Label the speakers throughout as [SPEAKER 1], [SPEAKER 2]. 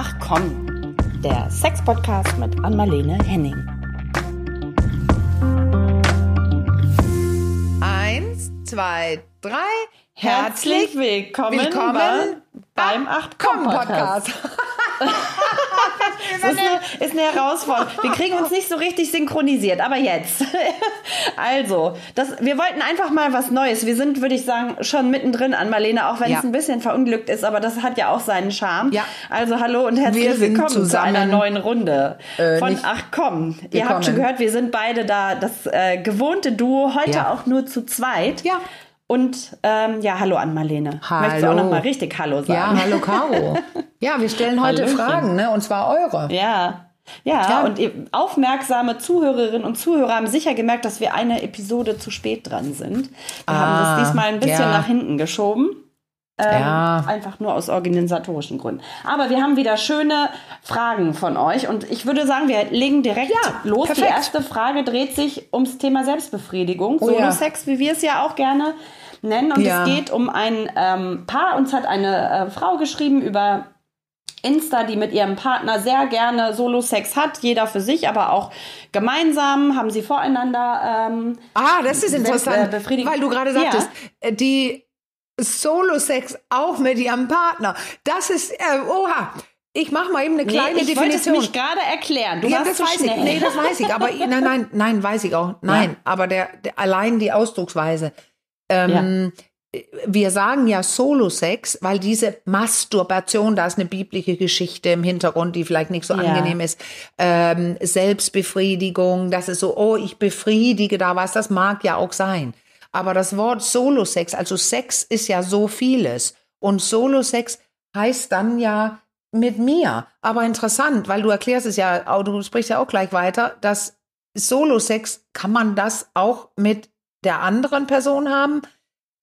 [SPEAKER 1] Ach komm, der Sex-Podcast mit Anmalene Henning.
[SPEAKER 2] Eins, zwei, drei.
[SPEAKER 1] Herzlich willkommen,
[SPEAKER 2] willkommen
[SPEAKER 1] beim Ach komm Podcast. Das ist eine, ist eine Herausforderung. Wir kriegen uns nicht so richtig synchronisiert, aber jetzt. Also, das, wir wollten einfach mal was Neues. Wir sind, würde ich sagen, schon mittendrin an Marlene, auch wenn
[SPEAKER 2] Ja.
[SPEAKER 1] es ein bisschen verunglückt ist, aber das hat ja auch seinen Charme.
[SPEAKER 2] Ja.
[SPEAKER 1] Also, hallo und herzlich willkommen zu
[SPEAKER 2] zusammen,
[SPEAKER 1] einer neuen Runde
[SPEAKER 2] äh,
[SPEAKER 1] von Ach komm. Ihr habt
[SPEAKER 2] willkommen.
[SPEAKER 1] schon gehört, wir sind beide da, das äh, gewohnte Duo, heute
[SPEAKER 2] Ja.
[SPEAKER 1] auch nur zu zweit.
[SPEAKER 2] Ja.
[SPEAKER 1] Und ähm, ja, hallo an Marlene.
[SPEAKER 2] Hallo.
[SPEAKER 1] Möchtest du auch noch mal richtig Hallo sagen?
[SPEAKER 2] Ja, hallo Caro. Ja, wir stellen heute
[SPEAKER 1] Hallöchen.
[SPEAKER 2] Fragen, ne? Und zwar eure.
[SPEAKER 1] Ja. Ja,
[SPEAKER 2] Ja.
[SPEAKER 1] und aufmerksame Zuhörerinnen und Zuhörer haben sicher gemerkt, dass wir eine Episode zu spät dran sind. Wir haben
[SPEAKER 2] Ah,
[SPEAKER 1] das diesmal ein bisschen
[SPEAKER 2] ja.
[SPEAKER 1] nach hinten geschoben. Ähm,
[SPEAKER 2] Ja.
[SPEAKER 1] Einfach nur aus organisatorischen Gründen. Aber wir haben wieder schöne Fragen von euch und ich würde sagen, wir legen direkt
[SPEAKER 2] Ja,
[SPEAKER 1] los.
[SPEAKER 2] perfekt.
[SPEAKER 1] Die erste Frage dreht sich ums Thema Selbstbefriedigung.
[SPEAKER 2] Oh ja.
[SPEAKER 1] Solo-Sex, wie wir es ja auch gerne nennen. Und
[SPEAKER 2] Ja.
[SPEAKER 1] es geht um ein ähm, Paar. Uns hat eine äh, Frau geschrieben über Insta, die mit ihrem Partner sehr gerne Solo-Sex hat, jeder für sich, aber auch gemeinsam haben sie voreinander. Ähm,
[SPEAKER 2] Ah, das ist interessant,
[SPEAKER 1] äh, befriedigen.
[SPEAKER 2] weil du gerade
[SPEAKER 1] Ja.
[SPEAKER 2] sagtest, äh, die Solo-Sex auch mit ihrem Partner. Das ist, äh, oha. Ich mache mal eben eine kleine
[SPEAKER 1] nee, ich wollte es
[SPEAKER 2] Definition.
[SPEAKER 1] mich gerade erklären. Du
[SPEAKER 2] ja,
[SPEAKER 1] warst
[SPEAKER 2] das
[SPEAKER 1] zu
[SPEAKER 2] weiß
[SPEAKER 1] schnell.
[SPEAKER 2] ich. Nee, das weiß ich. Aber nein, nein, nein, weiß ich auch. Nein, aber der, der allein die Ausdrucksweise. Ähm, Wir sagen ja Solo-Sex, weil diese Masturbation, da ist eine biblische Geschichte im Hintergrund, die vielleicht nicht so
[SPEAKER 1] Ja.
[SPEAKER 2] angenehm ist. Ähm, Selbstbefriedigung, das ist so, oh, ich befriedige da was, das mag ja auch sein. Aber das Wort Solo-Sex, also Sex ist ja so vieles. Und Solo-Sex heißt dann ja mit mir. Aber interessant, weil du erklärst es ja, du sprichst ja auch gleich weiter, dass Solo-Sex, kann man das auch mit der anderen Person haben?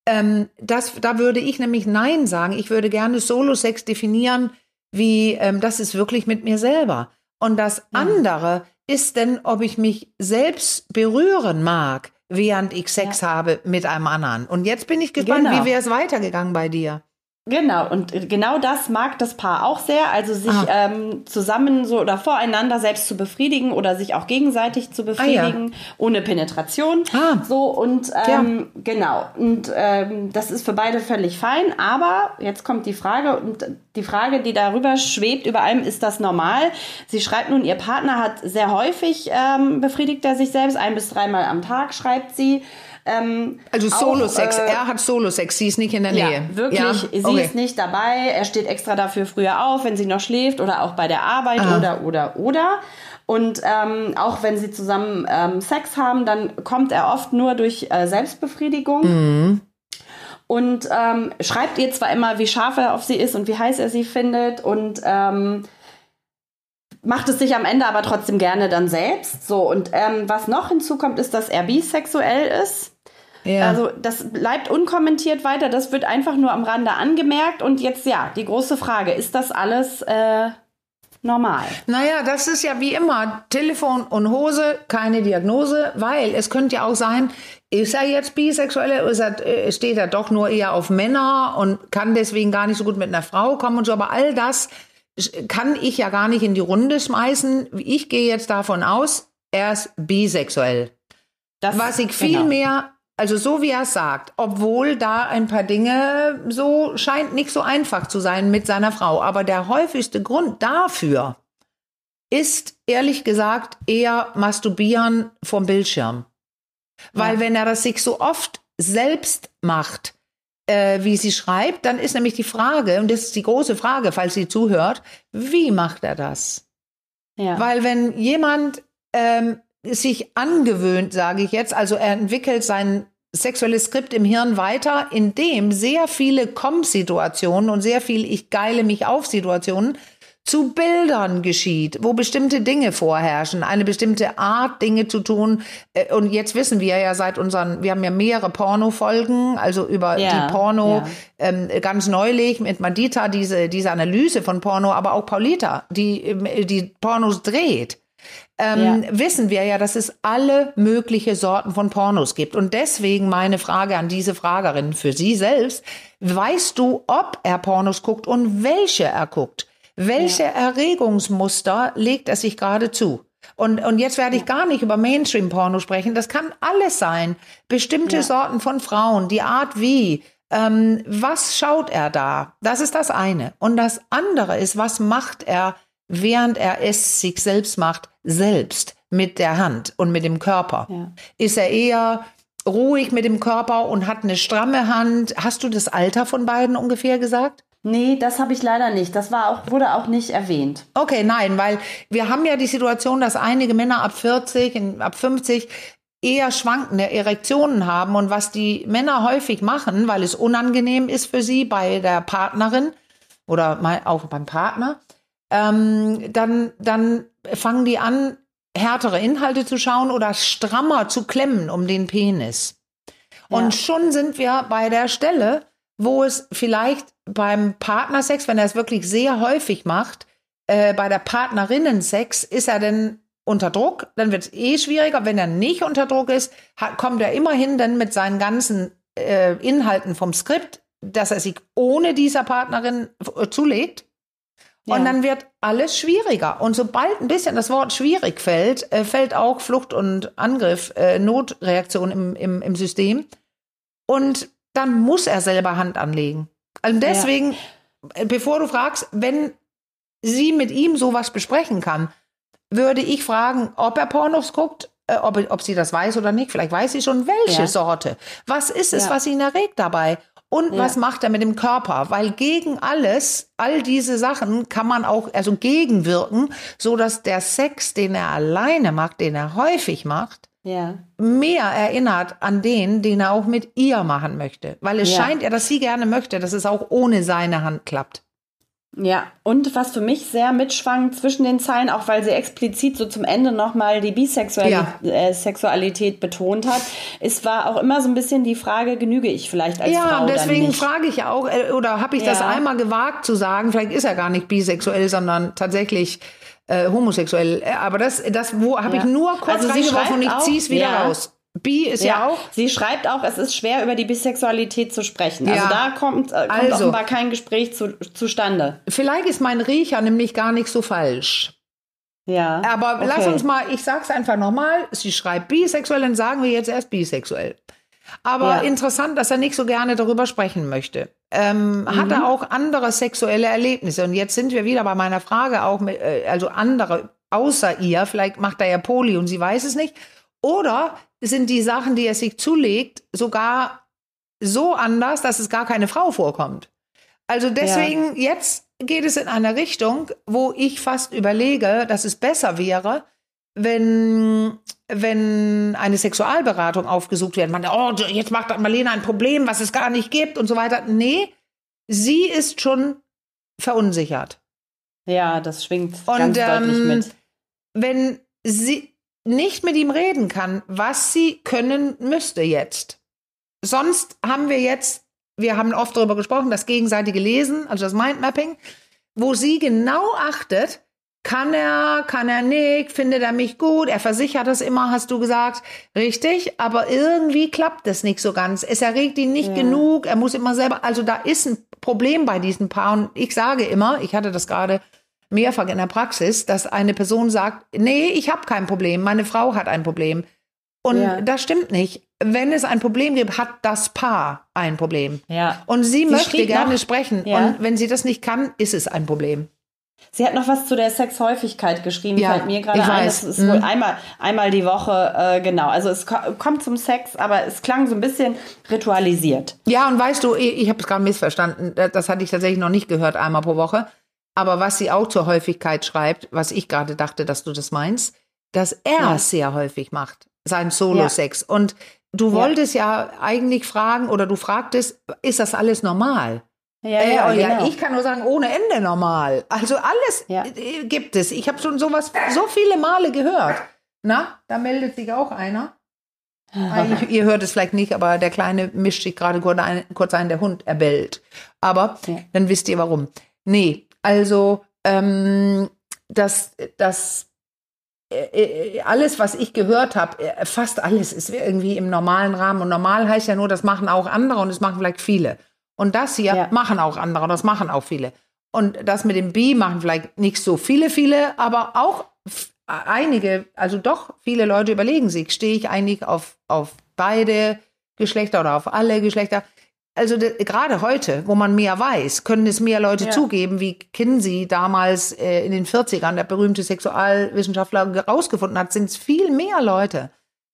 [SPEAKER 2] Ähm, das, da würde ich nämlich Nein sagen. Ich würde gerne Solo-Sex definieren, wie ähm, das ist wirklich mit mir selber. Und das andere ist denn, ob ich mich selbst berühren mag, während ich Sex habe mit einem anderen. Und jetzt bin ich gespannt,
[SPEAKER 1] Genau.
[SPEAKER 2] wie wäre es weitergegangen bei dir?
[SPEAKER 1] Genau, und genau das mag das Paar auch sehr, also sich
[SPEAKER 2] Ah.
[SPEAKER 1] ähm, zusammen so oder voreinander selbst zu befriedigen oder sich auch gegenseitig zu befriedigen, ohne Penetration.
[SPEAKER 2] Ah.
[SPEAKER 1] So und ähm, genau, und ähm, das ist für beide völlig fein, aber jetzt kommt die Frage, und die Frage, die darüber schwebt, über allem, ist das normal? Sie schreibt nun, ihr Partner hat sehr häufig ähm, befriedigt er sich selbst, ein bis dreimal am Tag, schreibt sie. Ähm,
[SPEAKER 2] Also Solo-Sex.
[SPEAKER 1] äh,
[SPEAKER 2] er hat Solo-Sex, sie ist nicht in der
[SPEAKER 1] ja,
[SPEAKER 2] Nähe.
[SPEAKER 1] wirklich.
[SPEAKER 2] Ja,
[SPEAKER 1] Sie
[SPEAKER 2] okay.
[SPEAKER 1] ist nicht dabei. Er steht extra dafür früher auf, wenn sie noch schläft oder auch bei der Arbeit
[SPEAKER 2] Ah.
[SPEAKER 1] oder, oder, oder. Und ähm, auch wenn sie zusammen ähm, Sex haben, dann kommt er oft nur durch äh, Selbstbefriedigung.
[SPEAKER 2] Mhm.
[SPEAKER 1] Und ähm, schreibt ihr zwar immer, wie scharf er auf sie ist und wie heiß er sie findet und ähm, macht es sich am Ende aber trotzdem gerne dann selbst. So, und ähm, was noch hinzukommt, ist, dass er bisexuell ist.
[SPEAKER 2] Ja.
[SPEAKER 1] Also das bleibt unkommentiert weiter, das wird einfach nur am Rande angemerkt. Und jetzt ja, die große Frage, ist das alles äh, normal?
[SPEAKER 2] Naja, das ist ja wie immer Telefon und Hose, keine Diagnose, weil es könnte ja auch sein, ist er jetzt bisexuell oder ist er, äh, steht er doch nur eher auf Männer und kann deswegen gar nicht so gut mit einer Frau kommen und so. Aber all das kann ich ja gar nicht in die Runde schmeißen. Ich gehe jetzt davon aus, er ist bisexuell.
[SPEAKER 1] Das,
[SPEAKER 2] Was ich viel
[SPEAKER 1] genau.
[SPEAKER 2] mehr, also so wie er es sagt, obwohl da ein paar Dinge so scheint nicht so einfach zu sein mit seiner Frau. Aber der häufigste Grund dafür ist ehrlich gesagt eher Masturbieren vom Bildschirm. Weil
[SPEAKER 1] Ja.
[SPEAKER 2] wenn er das sich so oft selbst macht, äh, wie sie schreibt, dann ist nämlich die Frage, und das ist die große Frage, falls sie zuhört, wie macht er das?
[SPEAKER 1] Ja.
[SPEAKER 2] Weil wenn jemand ähm, sich angewöhnt, sage ich jetzt, also er entwickelt sein sexuelles Skript im Hirn weiter, in dem sehr viele Komm-Situationen und sehr viel Ich geile mich auf Situationen zu Bildern geschieht, wo bestimmte Dinge vorherrschen, eine bestimmte Art, Dinge zu tun. Äh, Und jetzt wissen wir ja seit unseren, wir haben ja mehrere Porno-Folgen, also über
[SPEAKER 1] Ja,
[SPEAKER 2] die Porno,
[SPEAKER 1] ja.
[SPEAKER 2] ähm, ganz neulich mit Mandita diese, diese Analyse von Porno, aber auch Paulita, die, ähm, die Pornos dreht. Ähm,
[SPEAKER 1] Ja.
[SPEAKER 2] wissen wir ja, dass es alle mögliche Sorten von Pornos gibt. Und deswegen meine Frage an diese Fragerin für Sie selbst. Weißt du, ob er Pornos guckt und welche er guckt? Welche Erregungsmuster legt er sich gerade zu? Und, und jetzt werde ich gar nicht über Mainstream-Porno sprechen. Das kann alles sein. Bestimmte
[SPEAKER 1] Ja.
[SPEAKER 2] Sorten von Frauen, die Art wie. Ähm, was schaut er da? Das ist das eine. Und das andere ist, was macht er, während er es sich selbst macht, selbst mit der Hand und mit dem Körper?
[SPEAKER 1] Ja.
[SPEAKER 2] Ist er eher ruhig mit dem Körper und hat eine stramme Hand? Hast du das Alter von beiden ungefähr gesagt?
[SPEAKER 1] Nee, das habe ich leider nicht. Das war auch, wurde auch nicht erwähnt.
[SPEAKER 2] Okay, nein, weil wir haben ja die Situation, dass einige Männer ab 40, in- ab 50 eher schwankende Erektionen haben und was die Männer häufig machen, weil es unangenehm ist für sie bei der Partnerin oder auch beim Partner, ähm, dann, dann fangen die an, härtere Inhalte zu schauen oder strammer zu klemmen um den Penis. Und schon sind wir bei der Stelle, wo es vielleicht beim Partnersex, wenn er es wirklich sehr häufig macht, äh, bei der Partnerinnensex, ist er denn unter Druck, dann wird es eh schwieriger. Wenn er nicht unter Druck ist, hat, kommt er immerhin dann mit seinen ganzen äh, Inhalten vom Skript, dass er sich ohne dieser Partnerin äh, zulegt. Und
[SPEAKER 1] Ja.
[SPEAKER 2] dann wird alles schwieriger. Und sobald ein bisschen das Wort schwierig fällt, äh, fällt auch Flucht und Angriff, äh, Notreaktion im, im, im System. Und dann muss er selber Hand anlegen. Also deswegen, äh, bevor du fragst, wenn sie mit ihm sowas besprechen kann, würde ich fragen, ob er Pornos guckt, äh, ob, ob sie das weiß oder nicht. Vielleicht weiß sie schon, welche
[SPEAKER 1] Ja.
[SPEAKER 2] Sorte. Was ist es,
[SPEAKER 1] Ja.
[SPEAKER 2] was ihn erregt dabei? Und
[SPEAKER 1] Ja.
[SPEAKER 2] was macht er mit dem Körper? Weil gegen alles, all diese Sachen kann man auch, also gegenwirken, so dass der Sex, den er alleine macht, den er häufig macht,
[SPEAKER 1] Ja.
[SPEAKER 2] mehr erinnert an den, den er auch mit ihr machen möchte. Weil es
[SPEAKER 1] Ja.
[SPEAKER 2] scheint ja, dass sie gerne möchte, dass es auch ohne seine Hand klappt.
[SPEAKER 1] Ja, und was für mich sehr mitschwang zwischen den Zeilen, auch weil sie explizit so zum Ende nochmal die Bisexualität
[SPEAKER 2] Ja.
[SPEAKER 1] äh, Sexualität betont hat, es war auch immer so ein bisschen die Frage, genüge ich vielleicht als
[SPEAKER 2] Ja,
[SPEAKER 1] Frau
[SPEAKER 2] und
[SPEAKER 1] dann
[SPEAKER 2] deswegen frage ich auch, äh, oder habe ich das
[SPEAKER 1] Ja.
[SPEAKER 2] einmal gewagt zu sagen, vielleicht ist er gar nicht bisexuell, sondern tatsächlich äh, homosexuell. Äh, Aber das, das wo habe
[SPEAKER 1] Ja.
[SPEAKER 2] ich nur kurz
[SPEAKER 1] Also
[SPEAKER 2] reingeworfen und ich ziehe es wieder
[SPEAKER 1] ja.
[SPEAKER 2] raus. Bi ist ja, auch.
[SPEAKER 1] Sie schreibt auch, es ist schwer, über die Bisexualität zu sprechen. Also
[SPEAKER 2] Ja.
[SPEAKER 1] da kommt, äh, kommt
[SPEAKER 2] Also.
[SPEAKER 1] offenbar kein Gespräch zu, zustande.
[SPEAKER 2] Vielleicht ist mein Riecher nämlich gar nicht so falsch.
[SPEAKER 1] Ja.
[SPEAKER 2] Aber
[SPEAKER 1] okay.
[SPEAKER 2] lass uns mal, ich sag's einfach nochmal, sie schreibt bisexuell, dann sagen wir jetzt erst bisexuell. Aber
[SPEAKER 1] Ja.
[SPEAKER 2] interessant, dass er nicht so gerne darüber sprechen möchte. Ähm, Hat
[SPEAKER 1] Mhm.
[SPEAKER 2] er auch andere sexuelle Erlebnisse? Und jetzt sind wir wieder bei meiner Frage auch, mit, äh, also andere außer ihr, vielleicht macht er ja Poli und sie weiß es nicht. Oder sind die Sachen, die er sich zulegt, sogar so anders, dass es gar keine Frau vorkommt? Also deswegen, jetzt geht es in eine Richtung, wo ich fast überlege, dass es besser wäre, wenn, wenn eine Sexualberatung aufgesucht wird. Man, oh, jetzt macht Marlene ein Problem, was es gar nicht gibt und so weiter. Nee, sie ist schon verunsichert.
[SPEAKER 1] ja, das schwingt
[SPEAKER 2] Und
[SPEAKER 1] ganz deutlich
[SPEAKER 2] ähm,
[SPEAKER 1] mit.
[SPEAKER 2] wenn sie nicht mit ihm reden kann, was sie können müsste jetzt. Sonst haben wir jetzt, wir haben oft darüber gesprochen, das gegenseitige Lesen, also das Mindmapping, wo sie genau achtet, kann er, kann er nicht, findet er mich gut, er versichert es immer, hast du gesagt, richtig, aber irgendwie klappt es nicht so ganz. Es erregt ihn nicht
[SPEAKER 1] Ja.
[SPEAKER 2] genug, er muss immer selber, also da ist ein Problem bei diesen Paaren. Ich sage immer, ich hatte das gerade mehrfach in der Praxis, dass eine Person sagt, nee, ich habe kein Problem, meine Frau hat ein Problem. Und
[SPEAKER 1] Ja.
[SPEAKER 2] das stimmt nicht. Wenn es ein Problem gibt, hat das Paar ein Problem.
[SPEAKER 1] Ja.
[SPEAKER 2] Und sie, möchte
[SPEAKER 1] schrieb
[SPEAKER 2] gerne
[SPEAKER 1] noch-
[SPEAKER 2] sprechen.
[SPEAKER 1] Ja.
[SPEAKER 2] Und wenn sie das nicht kann, ist es ein Problem.
[SPEAKER 1] Sie hat noch was zu der Sexhäufigkeit geschrieben,
[SPEAKER 2] Ja,
[SPEAKER 1] fällt mir gerade ein.
[SPEAKER 2] weiß.
[SPEAKER 1] Das ist wohl einmal, einmal die Woche, äh, genau. Also es ko kommt zum Sex, aber es klang so ein bisschen ritualisiert.
[SPEAKER 2] Ja, und weißt du, ich, ich habe es gerade missverstanden. Das das hatte ich tatsächlich noch nicht gehört, einmal pro Woche. Aber was sie auch zur Häufigkeit schreibt, was ich gerade dachte, dass du das meinst, dass er
[SPEAKER 1] Ja.
[SPEAKER 2] es sehr häufig macht, sein Solo-Sex. Und du wolltest ja eigentlich fragen oder du fragtest, ist das alles normal?
[SPEAKER 1] Ja,
[SPEAKER 2] Äh,
[SPEAKER 1] ja,
[SPEAKER 2] ja,
[SPEAKER 1] genau.
[SPEAKER 2] ich kann nur sagen, ohne Ende normal. Also alles
[SPEAKER 1] Ja.
[SPEAKER 2] äh, gibt es. Ich habe schon sowas so viele Male gehört. Na, da meldet sich auch einer. Ich, ihr hört es vielleicht nicht, aber der Kleine mischt sich gerade kurz ein, kurz ein, der Hund erbellt. Aber
[SPEAKER 1] Ja.
[SPEAKER 2] dann wisst ihr warum. Nee, also ähm, das, das äh, äh, alles, was ich gehört habe, äh, fast alles ist irgendwie im normalen Rahmen. Und normal heißt ja nur, das machen auch andere und das machen vielleicht viele. Und das hier
[SPEAKER 1] Ja.
[SPEAKER 2] machen auch andere und das machen auch viele. Und das mit dem Bi machen vielleicht nicht so viele, viele, aber auch einige, also doch viele Leute überlegen sich, stehe ich eigentlich auf, auf beide Geschlechter oder auf alle Geschlechter? Also gerade heute, wo man mehr weiß, können es mehr Leute ja. zugeben, wie Kinsey damals äh, in den 40ern, der berühmte Sexualwissenschaftler, herausgefunden hat, sind es viel mehr Leute,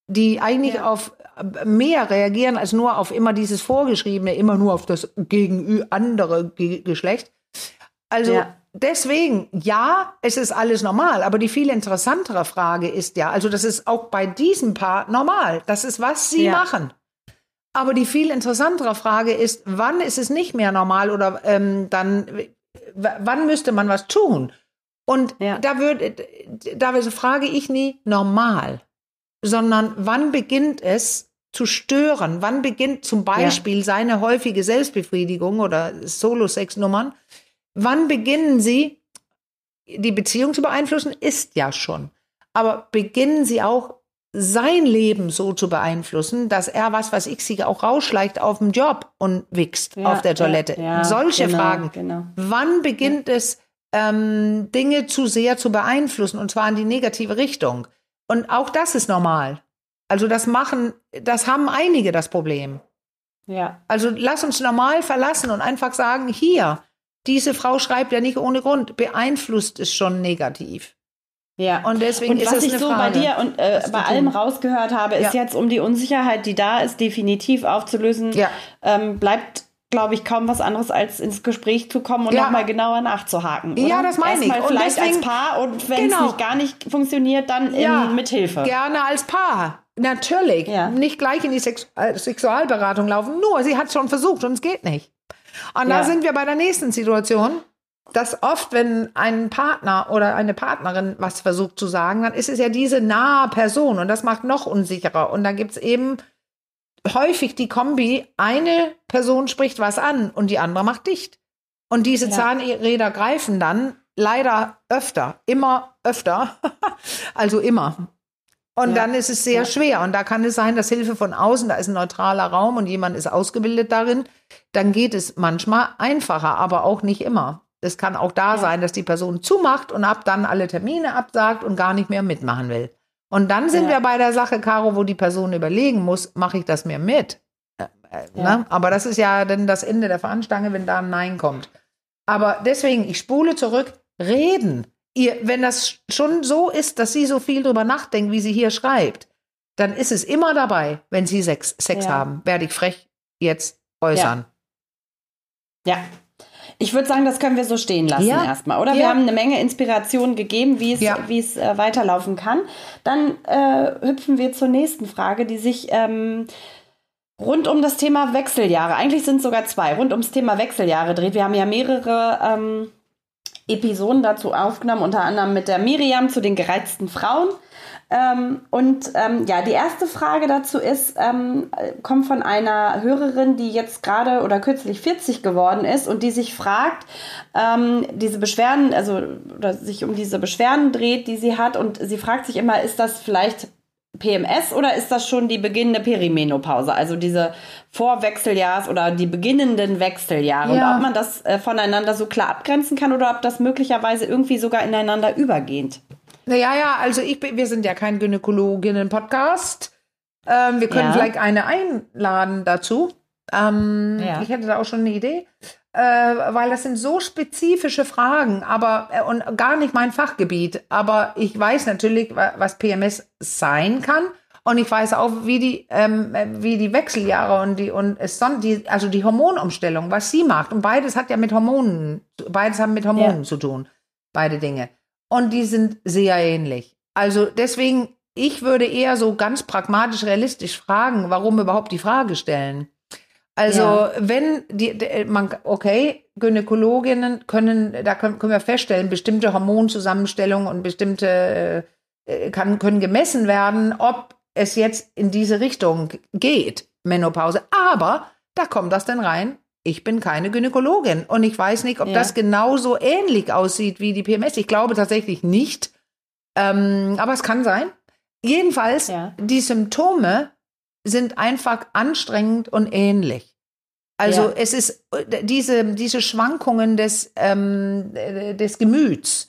[SPEAKER 2] die eigentlich ja. auf mehr reagieren als nur auf immer dieses Vorgeschriebene, immer nur auf das gegen andere Ge Geschlecht. Also ja. deswegen, ja, es ist alles normal, aber die viel interessantere Frage ist ja, also das ist auch bei diesem Paar normal. Das ist, was sie machen. Aber die viel interessantere Frage ist, wann ist es nicht mehr normal oder ähm, dann, wann müsste man was tun? Und ja. da würde, da frage ich nie normal, sondern wann beginnt es zu stören? Wann beginnt zum Beispiel ja. seine häufige Selbstbefriedigung oder Solo-Sex-Nummern? Wann beginnen sie, die Beziehung zu beeinflussen? Ist ja schon. Aber beginnen sie auch sein Leben so zu beeinflussen, dass er was, was ich auch rausschleicht auf dem Job und wichst ja, auf der Toilette. Ja, ja, Solche genau, Fragen. Genau. Wann beginnt es, ähm, Dinge zu sehr zu beeinflussen und zwar in die negative Richtung? Und auch das ist normal. Also das machen, das haben einige das Problem. Ja. Also lass uns normal verlassen und einfach sagen, hier, diese Frau schreibt ja nicht ohne Grund, beeinflusst es schon negativ.
[SPEAKER 1] Ja. Und deswegen und ist was ich so Frage, bei dir und äh, bei allem rausgehört habe, ist ja. jetzt, um die Unsicherheit, die da ist, definitiv aufzulösen, ja. ähm, bleibt glaube ich, kaum was anderes, als ins Gespräch zu kommen und ja. nochmal genauer nachzuhaken. Oder?
[SPEAKER 2] Ja, das meine
[SPEAKER 1] Erstmal ich. Und vielleicht deswegen, als Paar und wenn es genau. nicht gar nicht funktioniert, dann ja, in, mit Hilfe.
[SPEAKER 2] Gerne als Paar. Natürlich. Ja. Nicht gleich in die Sex äh, Sexualberatung laufen. Nur, sie hat es schon versucht und es geht nicht. Und ja. da sind wir bei der nächsten Situation dass oft, wenn ein Partner oder eine Partnerin was versucht zu sagen, dann ist es ja diese nahe Person und das macht noch unsicherer. Und dann gibt es eben häufig die Kombi, eine Person spricht was an und die andere macht dicht. Und diese ja. Zahnräder greifen dann leider öfter, immer öfter, also immer. Und ja. dann ist es sehr ja. schwer. Und da kann es sein, dass Hilfe von außen, da ist ein neutraler Raum und jemand ist ausgebildet darin, dann geht es manchmal einfacher, aber auch nicht immer. Es kann auch da ja. sein, dass die Person zumacht und ab dann alle Termine absagt und gar nicht mehr mitmachen will. Und dann sind ja. wir bei der Sache, Caro, wo die Person überlegen muss, mache ich das mir mit? Äh, äh, ja. ne? Aber das ist ja dann das Ende der Fahnenstange, wenn da ein Nein kommt. Aber deswegen, ich spule zurück, reden. Ihr, wenn das schon so ist, dass sie so viel drüber nachdenkt, wie sie hier schreibt, dann ist es immer dabei, wenn sie Sex, Sex haben. Werde ich frech jetzt äußern.
[SPEAKER 1] Ja. ja. Ich würde sagen, das können wir so stehen lassen ja. erstmal, oder? Ja. Wir haben eine Menge Inspiration gegeben, wie es, ja. wie es äh, weiterlaufen kann. Dann äh, hüpfen wir zur nächsten Frage, die sich ähm, rund um das Thema Wechseljahre, eigentlich sind es sogar zwei, rund ums Thema Wechseljahre dreht. Wir haben ja mehrere ähm, Episoden dazu aufgenommen, unter anderem mit der Miriam zu den gereizten Frauen. Ähm, und ähm, ja, die erste Frage dazu ist, ähm, kommt von einer Hörerin, die jetzt gerade oder kürzlich 40 geworden ist und die sich fragt, ähm, diese Beschwerden, also oder sich um diese Beschwerden dreht, die sie hat und sie fragt sich immer, ist das vielleicht PMS oder ist das schon die beginnende Perimenopause, also diese Vorwechseljahrs- oder die beginnenden Wechseljahre ja. und ob man das äh, voneinander so klar abgrenzen kann oder ob das möglicherweise irgendwie sogar ineinander übergeht.
[SPEAKER 2] Naja, ja, also ich wir sind ja kein Gynäkologinnen-Podcast. Ähm, wir können ja. vielleicht eine einladen dazu. Ähm, ja. Ich hätte da auch schon eine Idee. Äh, weil das sind so spezifische Fragen, aber äh, und gar nicht mein Fachgebiet. Aber ich weiß natürlich, was PMS sein kann. Und ich weiß auch, wie die, ähm, wie die Wechseljahre und die, und es son die, also die Hormonumstellung, was sie macht. Und beides hat ja mit Hormonen, beides haben mit Hormonen ja. zu tun. Beide Dinge und die sind sehr ähnlich. Also deswegen, ich würde eher so ganz pragmatisch, realistisch fragen, warum überhaupt die Frage stellen. Also ja. wenn die, man, okay, Gynäkologinnen können, da können, können wir feststellen, bestimmte Hormonzusammenstellungen und bestimmte äh, kann, können gemessen werden, ob es jetzt in diese Richtung geht, Menopause. Aber da kommt das dann rein, ich bin keine Gynäkologin und ich weiß nicht, ob ja. das genauso ähnlich aussieht wie die PMS. Ich glaube tatsächlich nicht, ähm, aber es kann sein. Jedenfalls, ja. die Symptome sind einfach anstrengend und ähnlich. Also
[SPEAKER 1] Ja.
[SPEAKER 2] es ist diese, diese Schwankungen des, ähm, äh, des Gemüts.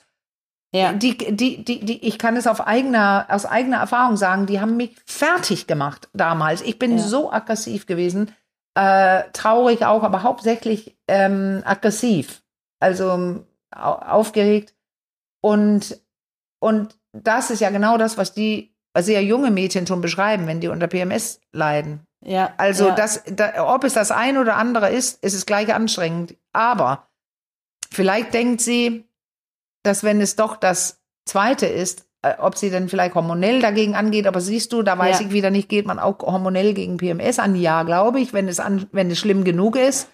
[SPEAKER 1] Ja.
[SPEAKER 2] Die, die, die, die, ich kann es auf eigener, aus eigener Erfahrung sagen, die haben mich fertig gemacht damals. Ich bin so aggressiv gewesen, äh, traurig auch, aber hauptsächlich ähm, aggressiv, also ähm, au aufgeregt. Und, und das ist ja genau das, was die sehr junge Mädchen schon beschreiben, wenn die unter PMS leiden.
[SPEAKER 1] Ja.
[SPEAKER 2] Also
[SPEAKER 1] ja.
[SPEAKER 2] das, da, ob es das ein oder andere ist, ist es gleich anstrengend. Aber vielleicht denkt sie, dass wenn es doch das zweite ist, ob sie dann vielleicht hormonell dagegen angeht. Aber siehst du, da weiß
[SPEAKER 1] Ja.
[SPEAKER 2] ich wieder nicht, geht man auch hormonell gegen PMS an? Ja, glaube ich, wenn es an, wenn es schlimm genug ist.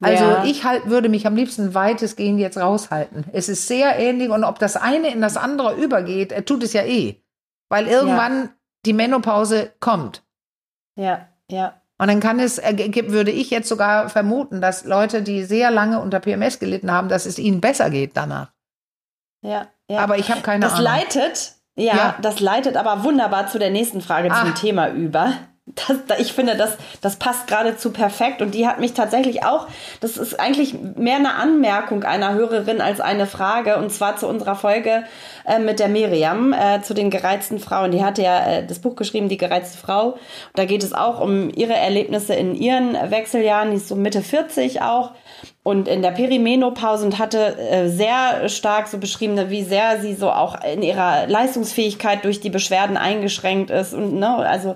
[SPEAKER 2] Also
[SPEAKER 1] Ja.
[SPEAKER 2] ich halt, würde mich am liebsten weitestgehend jetzt raushalten. Es ist sehr ähnlich und ob das eine in das andere übergeht, äh, tut es ja eh. Weil irgendwann die Menopause kommt.
[SPEAKER 1] Ja, ja.
[SPEAKER 2] Und dann kann es, äh, würde ich jetzt sogar vermuten, dass Leute, die sehr lange unter PMS gelitten haben, dass es ihnen besser geht danach.
[SPEAKER 1] Ja, ja.
[SPEAKER 2] Aber ich habe keine
[SPEAKER 1] das
[SPEAKER 2] Ahnung.
[SPEAKER 1] leitet, ja,
[SPEAKER 2] Ja.
[SPEAKER 1] das leitet aber wunderbar zu der nächsten Frage zum
[SPEAKER 2] Ah.
[SPEAKER 1] Thema über. Das, da- ich finde, das, das passt geradezu perfekt und die hat mich tatsächlich auch, das ist eigentlich mehr eine Anmerkung einer Hörerin als eine Frage und zwar zu unserer Folge äh, mit der Miriam, äh, zu den gereizten Frauen. Die hatte ja äh, das Buch geschrieben, Die gereizte Frau. Und da geht es auch um ihre Erlebnisse in ihren Wechseljahren, die ist so Mitte 40 auch und in der Perimenopause und hatte äh, sehr stark so beschrieben, wie sehr sie so auch in ihrer Leistungsfähigkeit durch die Beschwerden eingeschränkt ist und ne, also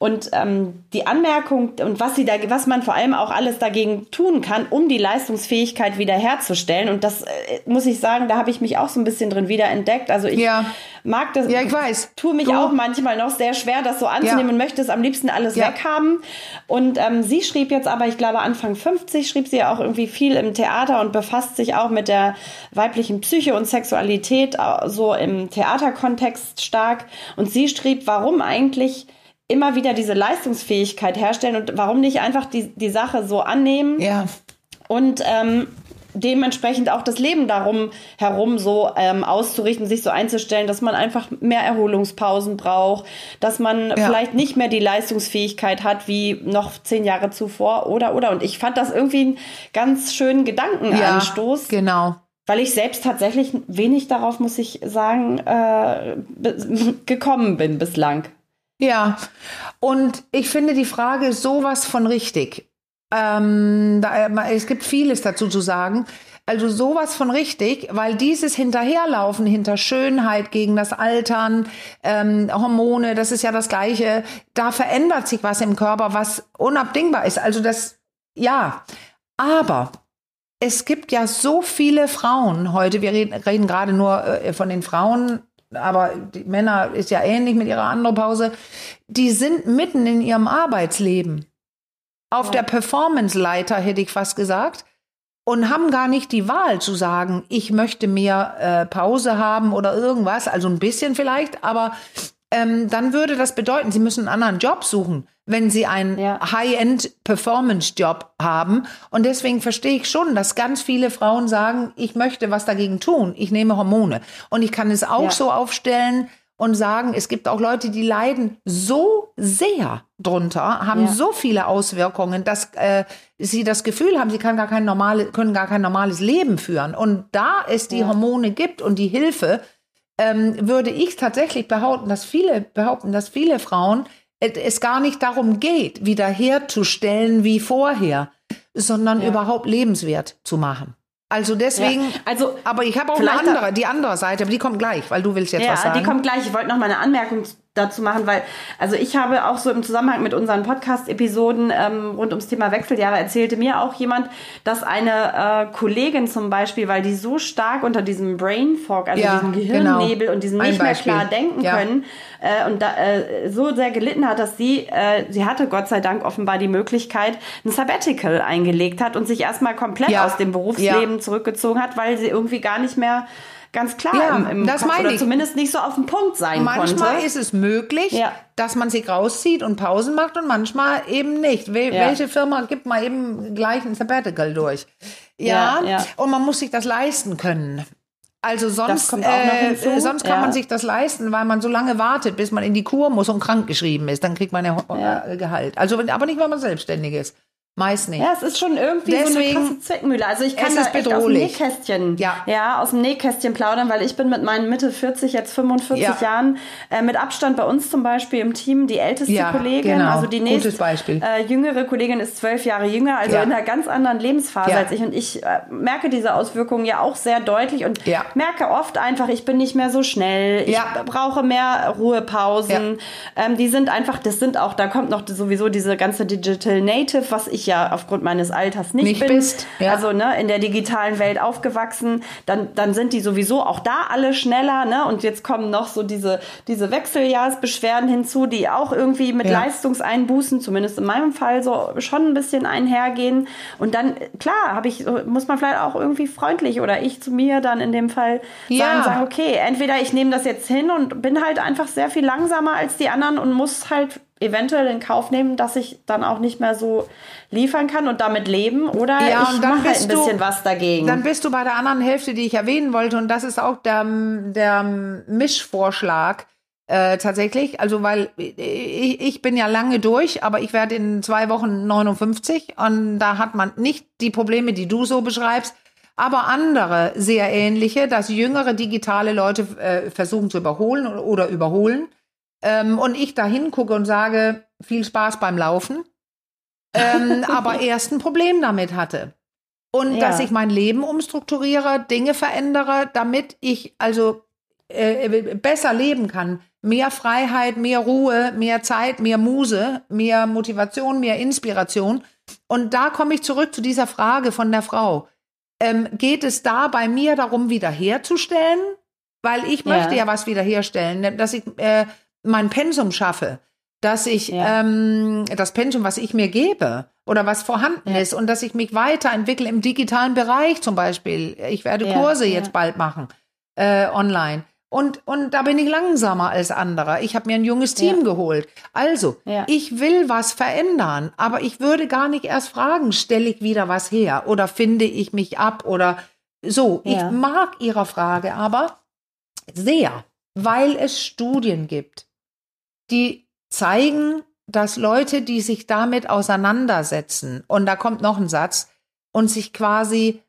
[SPEAKER 1] und ähm, die Anmerkung und was sie da, was man vor allem auch alles dagegen tun kann, um die Leistungsfähigkeit wiederherzustellen. Und das äh, muss ich sagen, da habe ich mich auch so ein bisschen drin wiederentdeckt. Also ich
[SPEAKER 2] Ja.
[SPEAKER 1] mag das.
[SPEAKER 2] Ja, ich weiß.
[SPEAKER 1] Tue mich
[SPEAKER 2] Du-
[SPEAKER 1] auch manchmal noch sehr schwer, das so anzunehmen
[SPEAKER 2] Ja.
[SPEAKER 1] und möchte es am liebsten alles
[SPEAKER 2] Ja.
[SPEAKER 1] weghaben. Und ähm, sie schrieb jetzt aber, ich glaube Anfang 50, schrieb sie auch irgendwie viel im Theater und befasst sich auch mit der weiblichen Psyche und Sexualität äh, so im Theaterkontext stark. Und sie schrieb, warum eigentlich immer wieder diese Leistungsfähigkeit herstellen und warum nicht einfach die, die Sache so annehmen
[SPEAKER 2] Ja.
[SPEAKER 1] und ähm, dementsprechend auch das Leben darum herum so ähm, auszurichten, sich so einzustellen, dass man einfach mehr Erholungspausen braucht, dass man vielleicht nicht mehr die Leistungsfähigkeit hat wie noch zehn Jahre zuvor oder oder. Und ich fand das irgendwie einen ganz schönen Gedankenanstoß,
[SPEAKER 2] genau.
[SPEAKER 1] weil ich selbst tatsächlich wenig darauf, muss ich sagen, äh, gekommen bin bislang.
[SPEAKER 2] Ja, und ich finde die Frage sowas von richtig. Ähm, da, es gibt vieles dazu zu sagen. Also sowas von richtig, weil dieses Hinterherlaufen hinter Schönheit gegen das Altern, ähm, Hormone, das ist ja das Gleiche. Da verändert sich was im Körper, was unabdingbar ist. Also das, ja. Aber es gibt ja so viele Frauen heute, wir reden, reden gerade nur äh, von den Frauen, aber die Männer ist ja ähnlich mit ihrer Andropause, die sind mitten in ihrem Arbeitsleben. Auf der Performance-Leiter hätte ich fast gesagt. Und haben gar nicht die Wahl zu sagen, ich möchte mehr äh, Pause haben oder irgendwas, also ein bisschen vielleicht, aber ähm, dann würde das bedeuten, sie müssen einen anderen Job suchen, wenn sie einen
[SPEAKER 1] Ja.
[SPEAKER 2] High-End-Performance-Job haben. Und deswegen verstehe ich schon, dass ganz viele Frauen sagen, ich möchte was dagegen tun, ich nehme Hormone. Und ich kann es auch
[SPEAKER 1] Ja.
[SPEAKER 2] so aufstellen und sagen, es gibt auch Leute, die leiden so sehr drunter, haben
[SPEAKER 1] Ja.
[SPEAKER 2] so viele Auswirkungen, dass äh, sie das Gefühl haben, sie kann gar kein normale, können gar kein normales Leben führen. Und da es die. Hormone gibt und die Hilfe, ähm, würde ich tatsächlich behaupten, dass viele behaupten, dass viele Frauen äh, es gar nicht darum geht, wiederherzustellen wie vorher, sondern
[SPEAKER 1] Ja.
[SPEAKER 2] überhaupt lebenswert zu machen. Also deswegen,
[SPEAKER 1] Ja, also
[SPEAKER 2] aber ich habe auch eine andere, die andere Seite, aber die kommt gleich, weil du willst jetzt
[SPEAKER 1] ja,
[SPEAKER 2] was sagen.
[SPEAKER 1] die kommt gleich. Ich wollte noch mal eine Anmerkung dazu machen, weil also ich habe auch so im Zusammenhang mit unseren Podcast-Episoden ähm, rund ums Thema Wechseljahre erzählte mir auch jemand, dass eine äh, Kollegin zum Beispiel, weil die so stark unter diesem Brain Fog, also
[SPEAKER 2] Ja,
[SPEAKER 1] diesem Gehirnnebel
[SPEAKER 2] genau.
[SPEAKER 1] und diesem nicht mehr klar denken
[SPEAKER 2] Ja.
[SPEAKER 1] können äh, und da, äh, so sehr gelitten hat, dass sie, äh, sie hatte Gott sei Dank offenbar die Möglichkeit, ein Sabbatical eingelegt hat und sich erstmal komplett
[SPEAKER 2] Ja.
[SPEAKER 1] aus dem Berufsleben zurückgezogen hat, weil sie irgendwie gar nicht mehr ganz klar
[SPEAKER 2] Ja,
[SPEAKER 1] im, im
[SPEAKER 2] das
[SPEAKER 1] Kopf
[SPEAKER 2] meine
[SPEAKER 1] oder
[SPEAKER 2] ich.
[SPEAKER 1] zumindest nicht so auf den Punkt sein
[SPEAKER 2] Manchmal
[SPEAKER 1] konnte.
[SPEAKER 2] ist es möglich,
[SPEAKER 1] Ja.
[SPEAKER 2] dass man sich rauszieht und Pausen macht und manchmal eben nicht. Wel
[SPEAKER 1] Ja.
[SPEAKER 2] Welche Firma gibt mal eben gleich ein Sabbatical durch? Ja, und man muss sich das leisten können. Also sonst, äh, sonst kann man sich das leisten, weil man so lange wartet, bis man in die Kur muss und krank geschrieben ist. Dann kriegt man ja, äh, Gehalt. Also, aber nicht, wenn man selbstständig ist. Meist nicht.
[SPEAKER 1] Ja, es ist schon irgendwie
[SPEAKER 2] Deswegen,
[SPEAKER 1] so eine krasse Zweckmühle. Also ich kann
[SPEAKER 2] es
[SPEAKER 1] da
[SPEAKER 2] ist
[SPEAKER 1] echt aus dem
[SPEAKER 2] bedrohlich.
[SPEAKER 1] Nähkästchen,
[SPEAKER 2] Ja.
[SPEAKER 1] ja, aus dem Nähkästchen plaudern, weil ich bin mit meinen Mitte 40, jetzt 45
[SPEAKER 2] Ja.
[SPEAKER 1] Jahren, äh, mit Abstand bei uns zum Beispiel im Team die älteste
[SPEAKER 2] Ja,
[SPEAKER 1] Kollegin.
[SPEAKER 2] genau.
[SPEAKER 1] Also die nächste. Äh, jüngere Kollegin ist zwölf Jahre jünger, also in einer ganz anderen Lebensphase als ich. Und ich äh, merke diese Auswirkungen ja auch sehr deutlich und merke oft einfach, ich bin nicht mehr so schnell, ich brauche mehr Ruhepausen. Ähm, die sind einfach, das sind auch, da kommt noch sowieso diese ganze Digital Native, was ich ja aufgrund meines Alters nicht,
[SPEAKER 2] Nicht
[SPEAKER 1] bin.
[SPEAKER 2] bist, ja.
[SPEAKER 1] Also ne, in der digitalen Welt aufgewachsen, dann, dann sind die sowieso auch da alle schneller. Ne? Und jetzt kommen noch so diese, diese Wechseljahrsbeschwerden hinzu, die auch irgendwie mit
[SPEAKER 2] Ja.
[SPEAKER 1] Leistungseinbußen, zumindest in meinem Fall, so schon ein bisschen einhergehen. Und dann, klar, habe ich, muss man vielleicht auch irgendwie freundlich oder ich zu mir dann in dem Fall
[SPEAKER 2] Ja.
[SPEAKER 1] sagen, sagen, okay, entweder ich nehme das jetzt hin und bin halt einfach sehr viel langsamer als die anderen und muss halt eventuell in Kauf nehmen, dass ich dann auch nicht mehr so liefern kann und damit leben oder
[SPEAKER 2] Ja,
[SPEAKER 1] ich
[SPEAKER 2] und dann
[SPEAKER 1] mache halt
[SPEAKER 2] bist
[SPEAKER 1] ein bisschen
[SPEAKER 2] du-
[SPEAKER 1] was dagegen.
[SPEAKER 2] Dann bist du bei der anderen Hälfte, die ich erwähnen wollte, und das ist auch der, der Mischvorschlag äh, tatsächlich. Also, weil ich, ich bin ja lange durch, aber ich werde in zwei Wochen 59 und da hat man nicht die Probleme, die du so beschreibst, aber andere sehr ähnliche, dass jüngere digitale Leute äh, versuchen zu überholen oder, oder überholen. Ähm, und ich da hingucke und sage, viel Spaß beim Laufen. Ähm, aber erst ein Problem damit hatte. Und
[SPEAKER 1] Ja.
[SPEAKER 2] dass ich mein Leben umstrukturiere, Dinge verändere, damit ich also äh, besser leben kann. Mehr Freiheit, mehr Ruhe, mehr Zeit, mehr Muse, mehr Motivation, mehr Inspiration. Und da komme ich zurück zu dieser Frage von der Frau. Ähm, geht es da bei mir darum, wiederherzustellen? Weil ich
[SPEAKER 1] Ja.
[SPEAKER 2] möchte ja was wiederherstellen, dass ich äh, mein Pensum schaffe, dass ich
[SPEAKER 1] Ja.
[SPEAKER 2] ähm, das Pensum, was ich mir gebe oder was vorhanden
[SPEAKER 1] Ja.
[SPEAKER 2] ist und dass ich mich weiterentwickle im digitalen Bereich zum Beispiel. Ich werde
[SPEAKER 1] Ja,
[SPEAKER 2] Kurse jetzt bald machen äh, online. Und, und da bin ich langsamer als andere. Ich habe mir ein junges Team geholt. Also, ich will was verändern, aber ich würde gar nicht erst fragen, stelle ich wieder was her oder finde ich mich ab oder so. Ich mag Ihre Frage aber sehr, weil es Studien gibt, die zeigen, dass Leute, die sich damit auseinandersetzen, und da kommt noch ein Satz, und sich quasi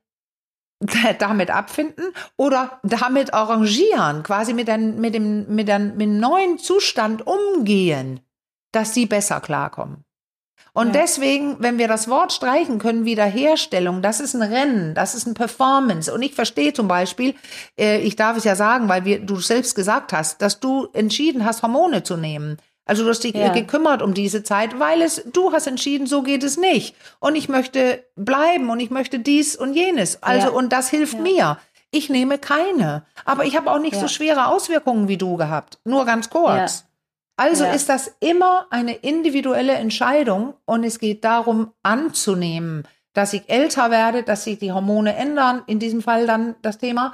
[SPEAKER 2] damit abfinden oder damit arrangieren, quasi mit, ein, mit, dem, mit, ein, mit einem neuen Zustand umgehen, dass sie besser klarkommen. Und
[SPEAKER 1] Ja.
[SPEAKER 2] deswegen, wenn wir das Wort streichen können, Wiederherstellung, das ist ein Rennen, das ist ein Performance. Und ich verstehe zum Beispiel, äh, ich darf es ja sagen, weil wir, du selbst gesagt hast, dass du entschieden hast, Hormone zu nehmen. Also du hast dich
[SPEAKER 1] Ja.
[SPEAKER 2] äh, gekümmert um diese Zeit, weil es, du hast entschieden, so geht es nicht. Und ich möchte bleiben und ich möchte dies und jenes. Also,
[SPEAKER 1] Ja.
[SPEAKER 2] und das hilft
[SPEAKER 1] Ja.
[SPEAKER 2] mir. Ich nehme keine. Aber ich habe auch nicht
[SPEAKER 1] Ja.
[SPEAKER 2] so schwere Auswirkungen wie du gehabt. Nur ganz kurz. Also
[SPEAKER 1] Ja.
[SPEAKER 2] ist das immer eine individuelle Entscheidung und es geht darum anzunehmen, dass ich älter werde, dass sich die Hormone ändern, in diesem Fall dann das Thema,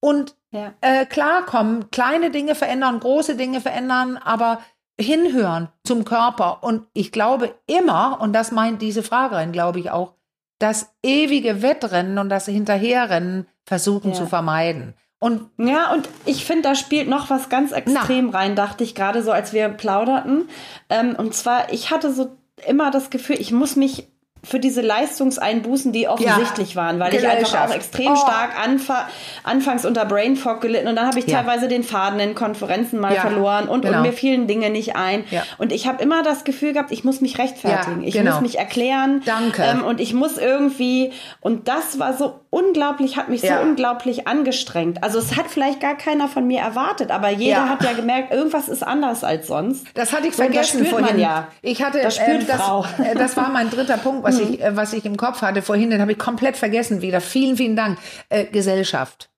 [SPEAKER 2] und
[SPEAKER 1] Ja.
[SPEAKER 2] äh, klarkommen, kleine Dinge verändern, große Dinge verändern, aber hinhören zum Körper. Und ich glaube immer, und das meint diese Fragerin, glaube ich auch, das ewige Wettrennen und das Hinterherrennen versuchen
[SPEAKER 1] Ja.
[SPEAKER 2] zu vermeiden. Und
[SPEAKER 1] Ja, und ich finde, da spielt noch was ganz extrem rein, dachte ich gerade so, als wir plauderten. Ähm, und zwar, ich hatte so immer das Gefühl, ich muss mich für diese Leistungseinbußen, die offensichtlich waren, weil ich einfach auch extrem
[SPEAKER 2] Oh.
[SPEAKER 1] stark anfa anfangs unter Brain Fog gelitten und dann habe ich
[SPEAKER 2] Ja.
[SPEAKER 1] teilweise den Faden in Konferenzen mal
[SPEAKER 2] Ja,
[SPEAKER 1] verloren und,
[SPEAKER 2] genau.
[SPEAKER 1] und mir fielen Dinge nicht ein.
[SPEAKER 2] Ja.
[SPEAKER 1] Und ich habe immer das Gefühl gehabt, ich muss mich rechtfertigen,
[SPEAKER 2] Ja,
[SPEAKER 1] ich
[SPEAKER 2] genau.
[SPEAKER 1] muss mich erklären
[SPEAKER 2] Danke.
[SPEAKER 1] Ähm, und ich muss irgendwie und das war so unglaublich, hat mich
[SPEAKER 2] Ja.
[SPEAKER 1] so unglaublich angestrengt. Also es hat vielleicht gar keiner von mir erwartet, aber jeder
[SPEAKER 2] Ja.
[SPEAKER 1] hat ja gemerkt, irgendwas ist anders als sonst.
[SPEAKER 2] Das hatte ich
[SPEAKER 1] und das
[SPEAKER 2] vergessen
[SPEAKER 1] spürt man
[SPEAKER 2] vorhin.
[SPEAKER 1] ja.
[SPEAKER 2] Ich hatte,
[SPEAKER 1] Das spürt
[SPEAKER 2] ähm, das,
[SPEAKER 1] Frau.
[SPEAKER 2] äh, das war mein dritter Punkt, was ich, äh, was ich im Kopf hatte vorhin. Den habe ich komplett vergessen wieder. Vielen, vielen Dank. Äh, Gesellschaft.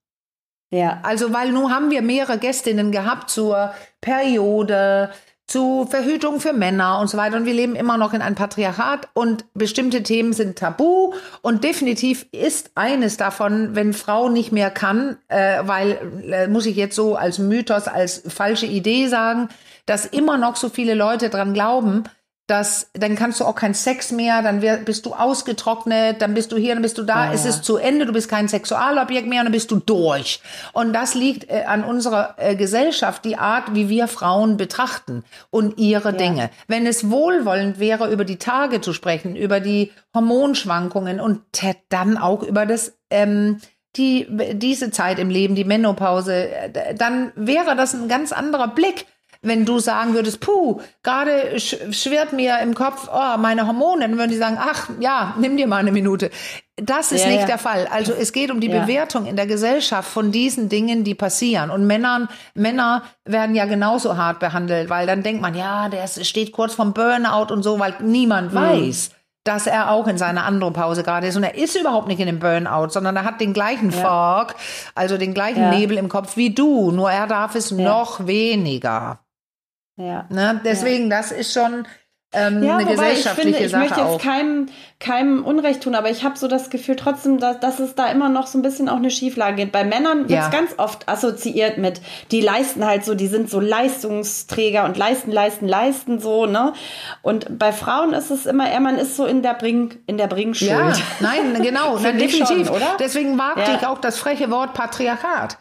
[SPEAKER 1] Ja.
[SPEAKER 2] Also, weil nun haben wir mehrere Gästinnen gehabt zur Periode, zu Verhütung für Männer und so weiter. Und wir leben immer noch in einem Patriarchat und bestimmte Themen sind tabu. Und definitiv ist eines davon, wenn Frau nicht mehr kann, äh, weil, äh, muss ich jetzt so als Mythos, als falsche Idee sagen, dass immer noch so viele Leute dran glauben, dass dann kannst du auch keinen Sex mehr, dann wär, bist du ausgetrocknet, dann bist du hier, dann bist du da,
[SPEAKER 1] Ja,
[SPEAKER 2] es
[SPEAKER 1] ja.
[SPEAKER 2] ist zu Ende, du bist kein Sexualobjekt mehr und dann bist du durch. Und das liegt äh, an unserer äh, Gesellschaft, die Art, wie wir Frauen betrachten und ihre Dinge. Wenn es wohlwollend wäre, über die Tage zu sprechen, über die Hormonschwankungen und dann auch über das ähm, die diese Zeit im Leben, die Menopause, äh, dann wäre das ein ganz anderer Blick wenn du sagen würdest, puh, gerade sch schwirrt mir im Kopf, oh, meine Hormone, dann würden die sagen, ach ja, nimm dir mal eine Minute. Das ist
[SPEAKER 1] Ja,
[SPEAKER 2] nicht
[SPEAKER 1] ja.
[SPEAKER 2] der Fall. Also es geht um die
[SPEAKER 1] Ja.
[SPEAKER 2] Bewertung in der Gesellschaft von diesen Dingen, die passieren. Und Männern, Männer werden ja genauso hart behandelt, weil dann denkt man, ja, der steht kurz vom Burnout und so, weil niemand
[SPEAKER 1] Hm.
[SPEAKER 2] weiß, dass er auch in seiner Andropause gerade ist. Und er ist überhaupt nicht in dem Burnout, sondern er hat den gleichen Fog, also den gleichen. Nebel im Kopf wie du, nur er darf es noch weniger.
[SPEAKER 1] Ja.
[SPEAKER 2] Ne? Deswegen, das ist schon ähm,
[SPEAKER 1] Ja,
[SPEAKER 2] eine
[SPEAKER 1] wobei ich
[SPEAKER 2] gesellschaftliche
[SPEAKER 1] finde, ich
[SPEAKER 2] Sache
[SPEAKER 1] möchte jetzt
[SPEAKER 2] auch.
[SPEAKER 1] keinem, keinem Unrecht tun, aber ich habe so das Gefühl trotzdem, dass, dass es da immer noch so ein bisschen auch eine Schieflage gibt. Bei Männern wird es
[SPEAKER 2] Ja.
[SPEAKER 1] ganz oft assoziiert mit, die leisten halt so, die sind so Leistungsträger und leisten, leisten, leisten so, ne? Und bei Frauen ist es immer eher, man ist so in der Bring, in der Bringschuld.
[SPEAKER 2] Ja, nein, genau, nein,
[SPEAKER 1] ich
[SPEAKER 2] definitiv.
[SPEAKER 1] schon, oder?
[SPEAKER 2] Deswegen wagte
[SPEAKER 1] Ja.
[SPEAKER 2] ich auch das freche Wort Patriarchat.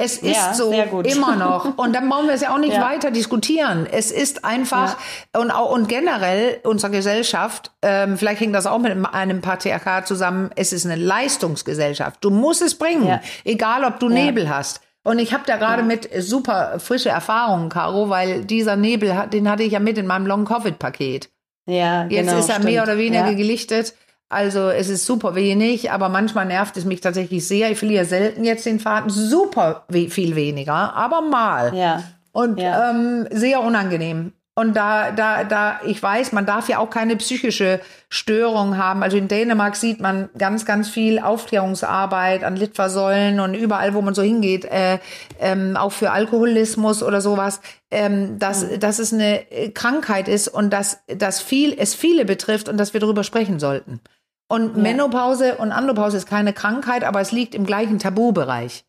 [SPEAKER 2] Es ist
[SPEAKER 1] Ja,
[SPEAKER 2] so immer noch. Und dann wollen wir es ja auch nicht
[SPEAKER 1] Ja.
[SPEAKER 2] weiter diskutieren. Es ist einfach und auch und generell unsere Gesellschaft, ähm, vielleicht hängt das auch mit einem Patriarchat zusammen. Es ist eine Leistungsgesellschaft. Du musst es bringen,
[SPEAKER 1] Ja.
[SPEAKER 2] egal ob du Nebel hast. Und ich habe da gerade mit super frische Erfahrungen, Caro, weil dieser Nebel, hat- den hatte ich ja mit in meinem Long-Covid-Paket.
[SPEAKER 1] Ja,
[SPEAKER 2] Jetzt
[SPEAKER 1] genau,
[SPEAKER 2] ist er mehr
[SPEAKER 1] stimmt.
[SPEAKER 2] oder weniger
[SPEAKER 1] ja.
[SPEAKER 2] gelichtet. Also es ist super wenig, aber manchmal nervt es mich tatsächlich sehr. Ich verliere selten jetzt den Faden, super we viel weniger, aber mal.
[SPEAKER 1] Ja.
[SPEAKER 2] Und
[SPEAKER 1] Ja.
[SPEAKER 2] ähm, sehr unangenehm. Und da, da, da, ich weiß, man darf ja auch keine psychische Störung haben. Also in Dänemark sieht man ganz, ganz viel Aufklärungsarbeit an Litfaßsäulen und überall, wo man so hingeht, äh, ähm, auch für Alkoholismus oder sowas, ähm, dass, dass es eine Krankheit ist und dass, dass viel, es viele betrifft und dass wir darüber sprechen sollten. Und Menopause und Andropause ist keine Krankheit, aber es liegt im gleichen Tabubereich.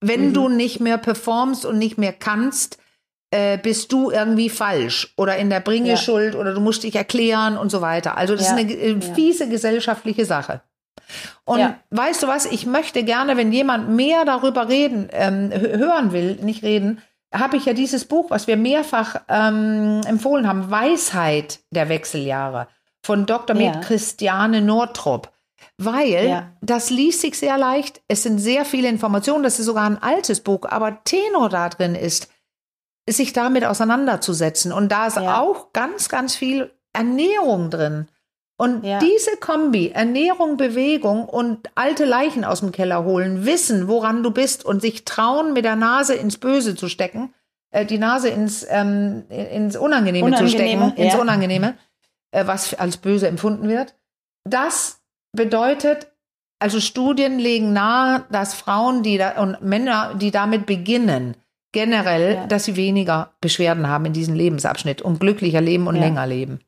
[SPEAKER 2] Wenn du nicht mehr performst und nicht mehr kannst, äh, bist du irgendwie falsch oder in der Bringeschuld oder du musst dich erklären und so weiter. Also das
[SPEAKER 1] Ja.
[SPEAKER 2] ist eine äh, fiese gesellschaftliche Sache. Und
[SPEAKER 1] Ja.
[SPEAKER 2] weißt du was, ich möchte gerne, wenn jemand mehr darüber reden, ähm, hö- hören will, nicht reden, habe ich ja dieses Buch, was wir mehrfach ähm, empfohlen haben, Weisheit der Wechseljahre von Dr.
[SPEAKER 1] Ja.
[SPEAKER 2] Med Christiane Northrop. Weil
[SPEAKER 1] Ja.
[SPEAKER 2] das liest sich sehr leicht, es sind sehr viele Informationen, das ist sogar ein altes Buch, aber Tenor da drin ist, sich damit auseinanderzusetzen. Und da ist
[SPEAKER 1] Ja.
[SPEAKER 2] auch ganz, ganz viel Ernährung drin. Und
[SPEAKER 1] Ja.
[SPEAKER 2] diese Kombi, Ernährung, Bewegung und alte Leichen aus dem Keller holen, wissen, woran du bist und sich trauen, mit der Nase ins Böse zu stecken, äh, die Nase ins, ähm, ins Unangenehme, zu
[SPEAKER 1] Unangenehme,
[SPEAKER 2] stecken, ins. Unangenehme, was als böse empfunden wird. Das bedeutet, also Studien legen nahe, dass Frauen die da, und Männer, die damit beginnen, generell,
[SPEAKER 1] Ja.
[SPEAKER 2] dass sie weniger Beschwerden haben in diesem Lebensabschnitt und glücklicher leben und
[SPEAKER 1] Ja.
[SPEAKER 2] länger leben.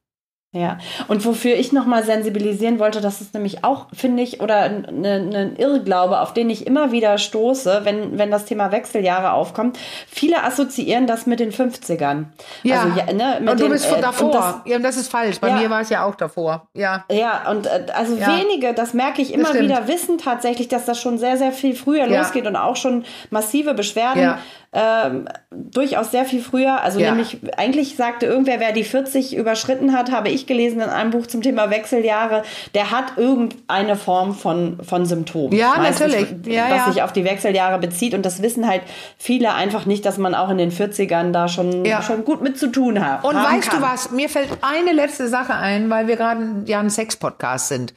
[SPEAKER 1] Ja, und wofür ich nochmal sensibilisieren wollte, das ist nämlich auch, finde ich, oder ein ne, Irrglaube, auf den ich immer wieder stoße, wenn, wenn das Thema Wechseljahre aufkommt. Viele assoziieren das mit den 50ern.
[SPEAKER 2] Ja,
[SPEAKER 1] also, ja ne, mit
[SPEAKER 2] und du
[SPEAKER 1] den,
[SPEAKER 2] bist
[SPEAKER 1] äh,
[SPEAKER 2] von davor.
[SPEAKER 1] und das,
[SPEAKER 2] ja, und das ist falsch. Bei
[SPEAKER 1] Ja.
[SPEAKER 2] mir war es ja auch davor. Ja.
[SPEAKER 1] Ja, und äh, also
[SPEAKER 2] Ja.
[SPEAKER 1] wenige, das merke ich immer wieder, wissen tatsächlich, dass das schon sehr, sehr viel früher losgeht und auch schon massive Beschwerden
[SPEAKER 2] Ja.
[SPEAKER 1] Ähm, durchaus sehr viel früher. Also
[SPEAKER 2] Ja.
[SPEAKER 1] nämlich, eigentlich sagte irgendwer, wer die 40 überschritten hat, habe ich gelesen in einem Buch zum Thema Wechseljahre, der hat irgendeine Form von, von Symptomen.
[SPEAKER 2] Ja,
[SPEAKER 1] Meistens,
[SPEAKER 2] natürlich. Ja,
[SPEAKER 1] was
[SPEAKER 2] ja.
[SPEAKER 1] sich auf die Wechseljahre bezieht. Und das wissen halt viele einfach nicht, dass man auch in den 40ern da schon,
[SPEAKER 2] Ja.
[SPEAKER 1] schon gut mit zu tun hat.
[SPEAKER 2] Und weißt
[SPEAKER 1] kann.
[SPEAKER 2] du was? Mir fällt eine letzte Sache ein, weil wir gerade ja ein Sex-Podcast sind.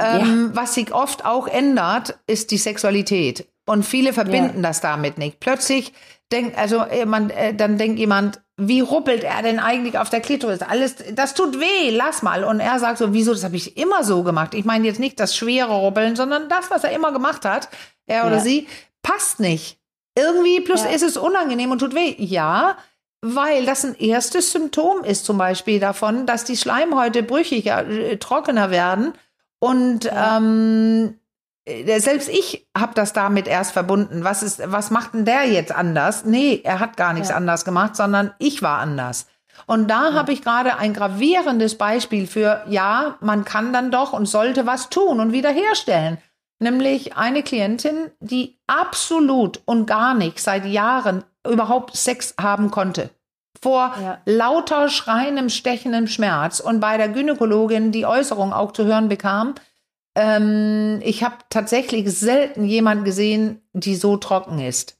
[SPEAKER 2] Ähm, Was sich oft auch ändert, ist die Sexualität. Und viele verbinden das damit nicht. Plötzlich denkt, also äh, man, äh, dann denkt jemand, wie ruppelt er denn eigentlich auf der Klitoris? Alles, das tut weh, lass mal. Und er sagt so, wieso, das habe ich immer so gemacht. Ich meine jetzt nicht das schwere Ruppeln, sondern das, was er immer gemacht hat, er oder
[SPEAKER 1] Ja.
[SPEAKER 2] sie, passt nicht. Irgendwie, plus
[SPEAKER 1] Ja.
[SPEAKER 2] ist es unangenehm und tut weh. Ja, weil das ein erstes Symptom ist zum Beispiel davon, dass die Schleimhäute brüchiger, äh, trockener werden. Und ähm, äh, selbst ich habe das damit erst verbunden. Was ist, was macht denn der jetzt anders? Nee, er hat gar nichts
[SPEAKER 1] Ja.
[SPEAKER 2] anders gemacht, sondern ich war anders. Und da habe ich gerade ein gravierendes Beispiel für, ja, man kann dann doch und sollte was tun und wiederherstellen. Nämlich eine Klientin, die absolut und gar nicht seit Jahren überhaupt Sex haben konnte. Vor
[SPEAKER 1] Ja.
[SPEAKER 2] lauter schreiendem, stechendem Schmerz und bei der Gynäkologin die Äußerung auch zu hören bekam, ähm, ich habe tatsächlich selten jemand gesehen, die so trocken ist.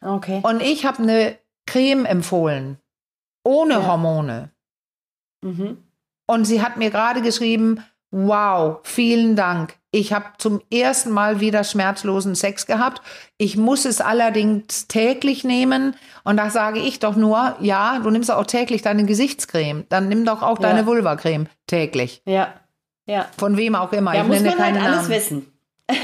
[SPEAKER 1] Okay.
[SPEAKER 2] Und ich habe eine Creme empfohlen, ohne
[SPEAKER 1] Ja.
[SPEAKER 2] Hormone.
[SPEAKER 1] Mhm.
[SPEAKER 2] Und sie hat mir gerade geschrieben, wow, vielen Dank. Ich habe zum ersten Mal wieder schmerzlosen Sex gehabt. Ich muss es allerdings täglich nehmen. Und da sage ich doch nur, ja, du nimmst auch täglich deine Gesichtscreme. Dann nimm doch auch
[SPEAKER 1] Ja.
[SPEAKER 2] deine Vulvacreme täglich.
[SPEAKER 1] Ja. Ja.
[SPEAKER 2] Von wem auch immer.
[SPEAKER 1] Da
[SPEAKER 2] ich
[SPEAKER 1] muss
[SPEAKER 2] nenne
[SPEAKER 1] man halt
[SPEAKER 2] keine
[SPEAKER 1] alles
[SPEAKER 2] Namen.
[SPEAKER 1] wissen.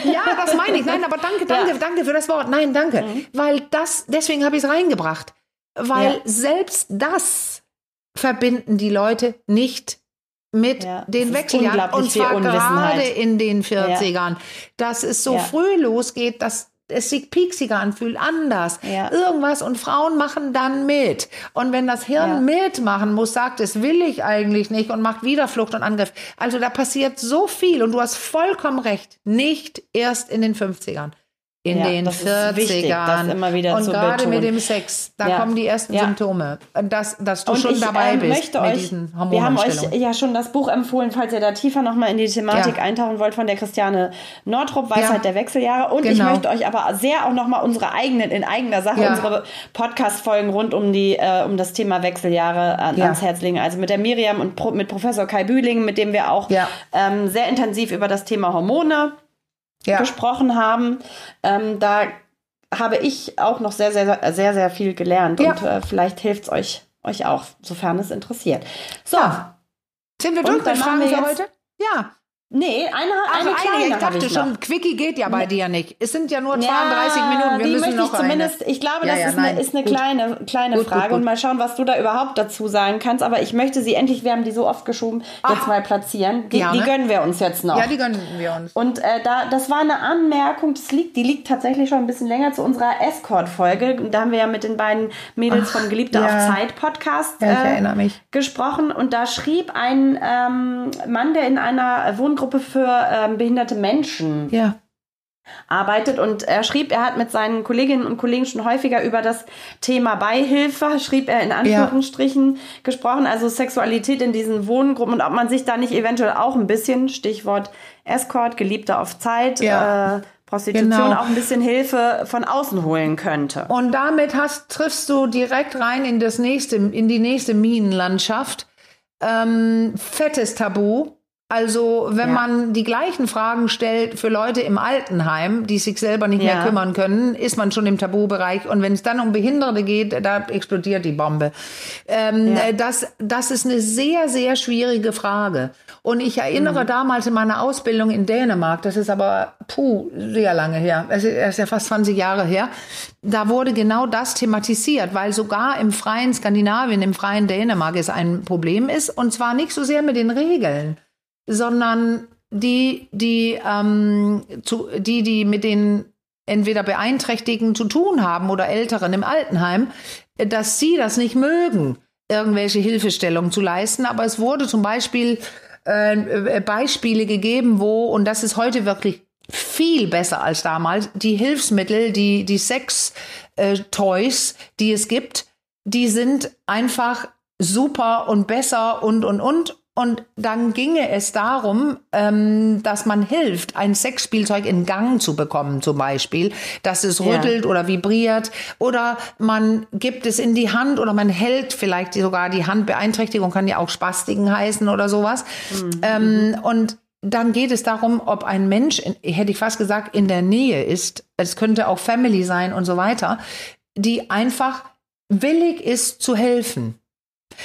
[SPEAKER 2] Ja, das meine ich. Nein, aber danke, danke,
[SPEAKER 1] Ja. Mhm.
[SPEAKER 2] danke für das Wort. Nein, danke. Weil das, deswegen habe ich es reingebracht. Weil
[SPEAKER 1] Ja.
[SPEAKER 2] selbst das verbinden die Leute nicht mit
[SPEAKER 1] Ja,
[SPEAKER 2] den Wechseljahren. Und zwar gerade in den 40ern. Dass es so früh losgeht, dass es sich pieksiger anfühlt, anders.
[SPEAKER 1] Ja.
[SPEAKER 2] Irgendwas und Frauen machen dann mit. Und wenn das Hirn
[SPEAKER 1] Ja.
[SPEAKER 2] mitmachen muss, sagt es, will ich eigentlich nicht und macht wieder Flucht und Angriff. Also da passiert so viel und du hast vollkommen recht. Nicht erst in den 50ern. In
[SPEAKER 1] Ja,
[SPEAKER 2] den
[SPEAKER 1] das ist
[SPEAKER 2] 40ern.
[SPEAKER 1] wichtig, das immer wieder
[SPEAKER 2] und gerade mit dem Sex, da
[SPEAKER 1] Ja.
[SPEAKER 2] kommen die ersten
[SPEAKER 1] Ja.
[SPEAKER 2] Symptome. Dass, dass du
[SPEAKER 1] Und
[SPEAKER 2] schon
[SPEAKER 1] ich
[SPEAKER 2] dabei
[SPEAKER 1] ähm,
[SPEAKER 2] bist
[SPEAKER 1] möchte
[SPEAKER 2] mit
[SPEAKER 1] euch,
[SPEAKER 2] diesen
[SPEAKER 1] wir haben euch ja schon das Buch empfohlen, falls ihr da tiefer nochmal in die Thematik eintauchen wollt, von der Christiane Nordrup, Weisheit der Wechseljahre. Und ich
[SPEAKER 2] Genau.
[SPEAKER 1] möchte euch aber sehr auch nochmal unsere eigenen, in eigener Sache, unsere Podcast-Folgen rund um, die, äh, um das Thema Wechseljahre an,
[SPEAKER 2] Ja.
[SPEAKER 1] ans Herz legen. Also mit der Miriam und Pro, mit Professor Kai Bühling, mit dem wir auch ähm, sehr intensiv über das Thema Hormone
[SPEAKER 2] Ja.
[SPEAKER 1] gesprochen haben. Ähm, da habe ich auch noch sehr, sehr, sehr, sehr viel gelernt
[SPEAKER 2] Ja.
[SPEAKER 1] und äh, vielleicht hilft es euch, euch auch, sofern es interessiert. So,
[SPEAKER 2] Ja. Sind wir durch
[SPEAKER 1] dann
[SPEAKER 2] mit Fragen
[SPEAKER 1] wir
[SPEAKER 2] für heute? Ja.
[SPEAKER 1] Nee, eine,
[SPEAKER 2] Ach,
[SPEAKER 1] eine kleine
[SPEAKER 2] ich dachte
[SPEAKER 1] ich
[SPEAKER 2] schon, Quickie geht ja bei dir nicht. Es sind ja nur 32
[SPEAKER 1] Ja,
[SPEAKER 2] Minuten. Wir
[SPEAKER 1] die
[SPEAKER 2] müssen
[SPEAKER 1] möchte ich zumindest,
[SPEAKER 2] eine.
[SPEAKER 1] ich glaube,
[SPEAKER 2] Ja,
[SPEAKER 1] das
[SPEAKER 2] ja,
[SPEAKER 1] ist,
[SPEAKER 2] nein,
[SPEAKER 1] eine, ist eine
[SPEAKER 2] gut.
[SPEAKER 1] kleine, kleine
[SPEAKER 2] Gut,
[SPEAKER 1] Frage
[SPEAKER 2] gut.
[SPEAKER 1] und mal schauen, was du da überhaupt dazu sagen kannst. Aber ich möchte sie endlich, wir haben die so oft geschoben, jetzt mal platzieren. Die, die gönnen wir uns jetzt noch.
[SPEAKER 2] Ja, die gönnen wir uns.
[SPEAKER 1] Und äh, da, das war eine Anmerkung, das liegt, die liegt tatsächlich schon ein bisschen länger zu unserer Escort-Folge. Da haben wir ja mit den beiden Mädels vom Geliebte auf Zeit Podcast
[SPEAKER 2] Ja, ich
[SPEAKER 1] äh,
[SPEAKER 2] erinnere mich.
[SPEAKER 1] gesprochen. Und da schrieb ein ähm, Mann, der in einer Wohngruppe für ähm, behinderte Menschen
[SPEAKER 2] Ja.
[SPEAKER 1] arbeitet und er schrieb, er hat mit seinen Kolleginnen und Kollegen schon häufiger über das Thema Beihilfe, schrieb er in Anführungsstrichen, gesprochen, also Sexualität in diesen Wohngruppen und ob man sich da nicht eventuell auch ein bisschen, Stichwort Escort, Geliebte auf Zeit,
[SPEAKER 2] Ja.
[SPEAKER 1] äh, Prostitution,
[SPEAKER 2] Genau.
[SPEAKER 1] auch ein bisschen Hilfe von außen holen könnte.
[SPEAKER 2] Und damit hast, triffst du direkt rein in das nächste, in die nächste Minenlandschaft. Ähm, fettes Tabu. Also, wenn
[SPEAKER 1] Ja.
[SPEAKER 2] man die gleichen Fragen stellt für Leute im Altenheim, die sich selber nicht
[SPEAKER 1] Ja.
[SPEAKER 2] mehr kümmern können, ist man schon im Tabubereich. Und wenn es dann um Behinderte geht, da explodiert die Bombe. Ähm,
[SPEAKER 1] Ja.
[SPEAKER 2] äh, das, das ist eine sehr, sehr schwierige Frage. Und ich erinnere damals in meiner Ausbildung in Dänemark, das ist aber, puh, sehr lange her, es ist ja fast 20 Jahre her, da wurde genau das thematisiert, weil sogar im freien Skandinavien, im freien Dänemark es ein Problem ist. Und zwar nicht so sehr mit den Regeln, sondern die, die, ähm, zu, die, die mit den entweder Beeinträchtigten zu tun haben oder Älteren im Altenheim, äh, dass sie das nicht mögen, irgendwelche Hilfestellungen zu leisten. Aber es wurde zum Beispiel äh, äh, Beispiele gegeben, wo, und das ist heute wirklich viel besser als damals, die Hilfsmittel, die, die Sex-Toys, die es gibt, die sind einfach super und besser und, und, und. Und dann ginge es darum, ähm, dass man hilft, ein Sexspielzeug in Gang zu bekommen, zum Beispiel, dass es
[SPEAKER 1] Ja.
[SPEAKER 2] rüttelt oder vibriert oder man gibt es in die Hand oder man hält vielleicht sogar die Handbeeinträchtigung, kann ja auch Spastiken heißen oder sowas. Ähm, und dann geht es darum, ob ein Mensch, hätte ich fast gesagt, in der Nähe ist, es könnte auch Family sein und so weiter, die einfach willig ist zu helfen.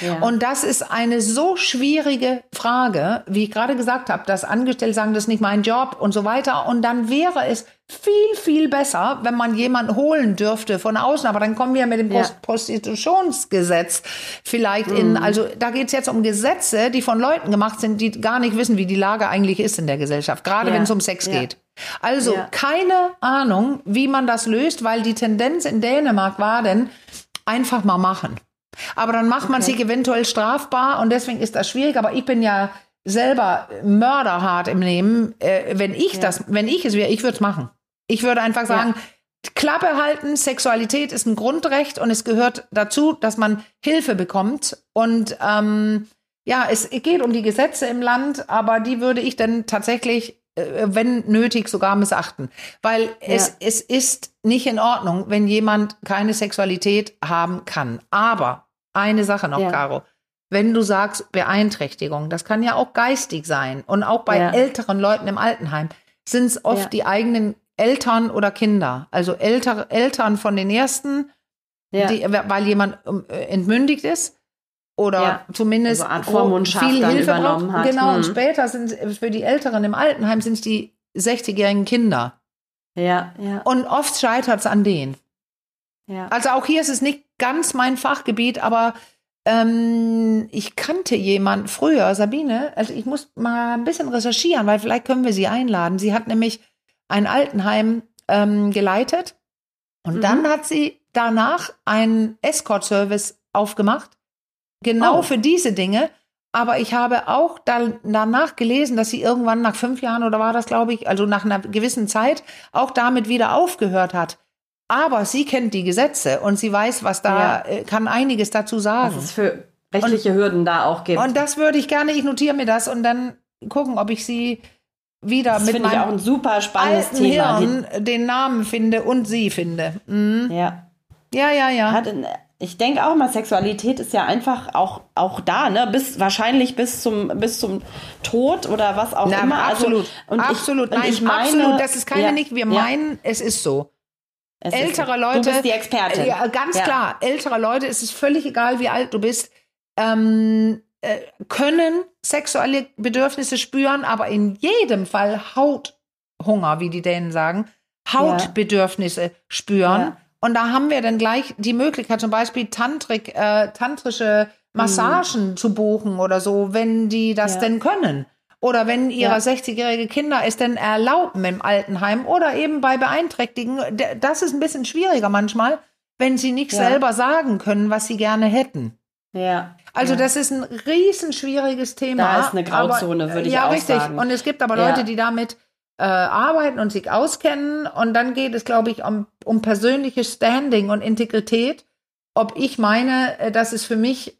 [SPEAKER 1] Ja.
[SPEAKER 2] Und das ist eine so schwierige Frage, wie ich gerade gesagt habe, dass Angestellte sagen, das ist nicht mein Job und so weiter. Und dann wäre es viel, viel besser, wenn man jemanden holen dürfte von außen. Aber dann kommen wir mit dem
[SPEAKER 1] Ja.
[SPEAKER 2] Prostitutionsgesetz vielleicht in, also da geht es jetzt um Gesetze, die von Leuten gemacht sind, die gar nicht wissen, wie die Lage eigentlich ist in der Gesellschaft, gerade
[SPEAKER 1] Ja.
[SPEAKER 2] wenn es um Sex geht. Also keine Ahnung, wie man das löst, weil die Tendenz in Dänemark war denn, einfach mal machen. Aber dann macht man
[SPEAKER 1] Okay.
[SPEAKER 2] sich eventuell strafbar und deswegen ist das schwierig. Aber ich bin ja selber mörderhart im Nehmen. Äh, wenn ich das, wenn ich es wäre, ich würde es machen. Ich würde einfach sagen, Klappe halten, Sexualität ist ein Grundrecht und es gehört dazu, dass man Hilfe bekommt. Und ähm, ja, es geht um die Gesetze im Land, aber die würde ich dann tatsächlich, äh, wenn nötig, sogar missachten. Weil es,
[SPEAKER 1] Ja.
[SPEAKER 2] es ist nicht in Ordnung, wenn jemand keine Sexualität haben kann. Aber eine Sache noch,
[SPEAKER 1] Ja.
[SPEAKER 2] Caro. Wenn du sagst Beeinträchtigung, das kann ja auch geistig sein. Und auch bei
[SPEAKER 1] Ja.
[SPEAKER 2] älteren Leuten im Altenheim sind es oft
[SPEAKER 1] Ja.
[SPEAKER 2] die eigenen Eltern oder Kinder. Also Elter, Eltern von den ersten, die, weil jemand ähm, äh, entmündigt ist oder
[SPEAKER 1] Ja.
[SPEAKER 2] zumindest
[SPEAKER 1] Also
[SPEAKER 2] viel Hilfe braucht.
[SPEAKER 1] hat.
[SPEAKER 2] Genau, und
[SPEAKER 1] Hm.
[SPEAKER 2] später sind es für die Älteren im Altenheim sind es die 60-jährigen Kinder.
[SPEAKER 1] ja, ja,
[SPEAKER 2] Und oft scheitert es an denen.
[SPEAKER 1] Ja.
[SPEAKER 2] Also auch hier ist es nicht ganz mein Fachgebiet, aber ähm, ich kannte jemand früher, Sabine, also ich muss mal ein bisschen recherchieren, weil vielleicht können wir sie einladen. Sie hat nämlich ein Altenheim ähm, geleitet und
[SPEAKER 1] Mhm.
[SPEAKER 2] dann hat sie danach einen Escort-Service aufgemacht, genau
[SPEAKER 1] Oh.
[SPEAKER 2] für diese Dinge. Aber ich habe auch dann, danach gelesen, dass sie irgendwann nach fünf Jahren oder war das, glaube ich, also nach einer gewissen Zeit auch damit wieder aufgehört hat. Aber sie kennt die Gesetze und sie weiß, was da,
[SPEAKER 1] Ja.
[SPEAKER 2] äh, kann einiges dazu sagen.
[SPEAKER 1] Was es für rechtliche Hürden da auch gibt.
[SPEAKER 2] Und das würde ich gerne, ich notiere mir das und dann gucken, ob ich sie wieder
[SPEAKER 1] das
[SPEAKER 2] mit
[SPEAKER 1] finde ich auch
[SPEAKER 2] meinem
[SPEAKER 1] ein super spannendes
[SPEAKER 2] alten
[SPEAKER 1] Thema.
[SPEAKER 2] Hirn den Namen finde und sie finde. Mhm.
[SPEAKER 1] Ja.
[SPEAKER 2] Ja, ja, ja.
[SPEAKER 1] Ich denke auch mal, Sexualität ist ja einfach auch, auch da, ne? Bis, wahrscheinlich bis zum, bis zum Tod oder was auch
[SPEAKER 2] Na,
[SPEAKER 1] immer.
[SPEAKER 2] absolut,
[SPEAKER 1] Also, und
[SPEAKER 2] absolut,
[SPEAKER 1] ich, und
[SPEAKER 2] nein,
[SPEAKER 1] ich meine,
[SPEAKER 2] absolut. Das ist keine
[SPEAKER 1] ja,
[SPEAKER 2] nicht, wir
[SPEAKER 1] ja,
[SPEAKER 2] meinen, es ist so.
[SPEAKER 1] Es ist
[SPEAKER 2] ältere
[SPEAKER 1] so.
[SPEAKER 2] Leute-
[SPEAKER 1] Du bist die Expertin.
[SPEAKER 2] Ja, ganz
[SPEAKER 1] Ja.
[SPEAKER 2] klar. Ältere Leute, es ist völlig egal, wie alt du bist, ähm, äh, können sexuelle Bedürfnisse spüren, aber in jedem Fall Hauthunger, wie die Dänen sagen, Hautbedürfnisse spüren.
[SPEAKER 1] Ja.
[SPEAKER 2] Und da haben wir dann gleich die Möglichkeit, zum Beispiel Tantrik, äh, tantrische Massagen zu buchen oder so, wenn die das
[SPEAKER 1] Ja.
[SPEAKER 2] denn können. Oder wenn ihre
[SPEAKER 1] Ja.
[SPEAKER 2] 60-jährige Kinder es denn erlauben im Altenheim oder eben bei Beeinträchtigen. Das ist ein bisschen schwieriger manchmal, wenn sie nicht
[SPEAKER 1] Ja.
[SPEAKER 2] selber sagen können, was sie gerne hätten.
[SPEAKER 1] Ja.
[SPEAKER 2] Also
[SPEAKER 1] ja.
[SPEAKER 2] das ist ein riesen schwieriges Thema.
[SPEAKER 1] Da ist eine Grauzone,
[SPEAKER 2] aber,
[SPEAKER 1] würde ich
[SPEAKER 2] ja,
[SPEAKER 1] auch
[SPEAKER 2] richtig.
[SPEAKER 1] sagen.
[SPEAKER 2] Und es gibt aber
[SPEAKER 1] Ja.
[SPEAKER 2] Leute, die damit äh, arbeiten und sich auskennen. Und dann geht es, glaube ich, um, um persönliches Standing und Integrität. Ob ich meine, äh, dass es für mich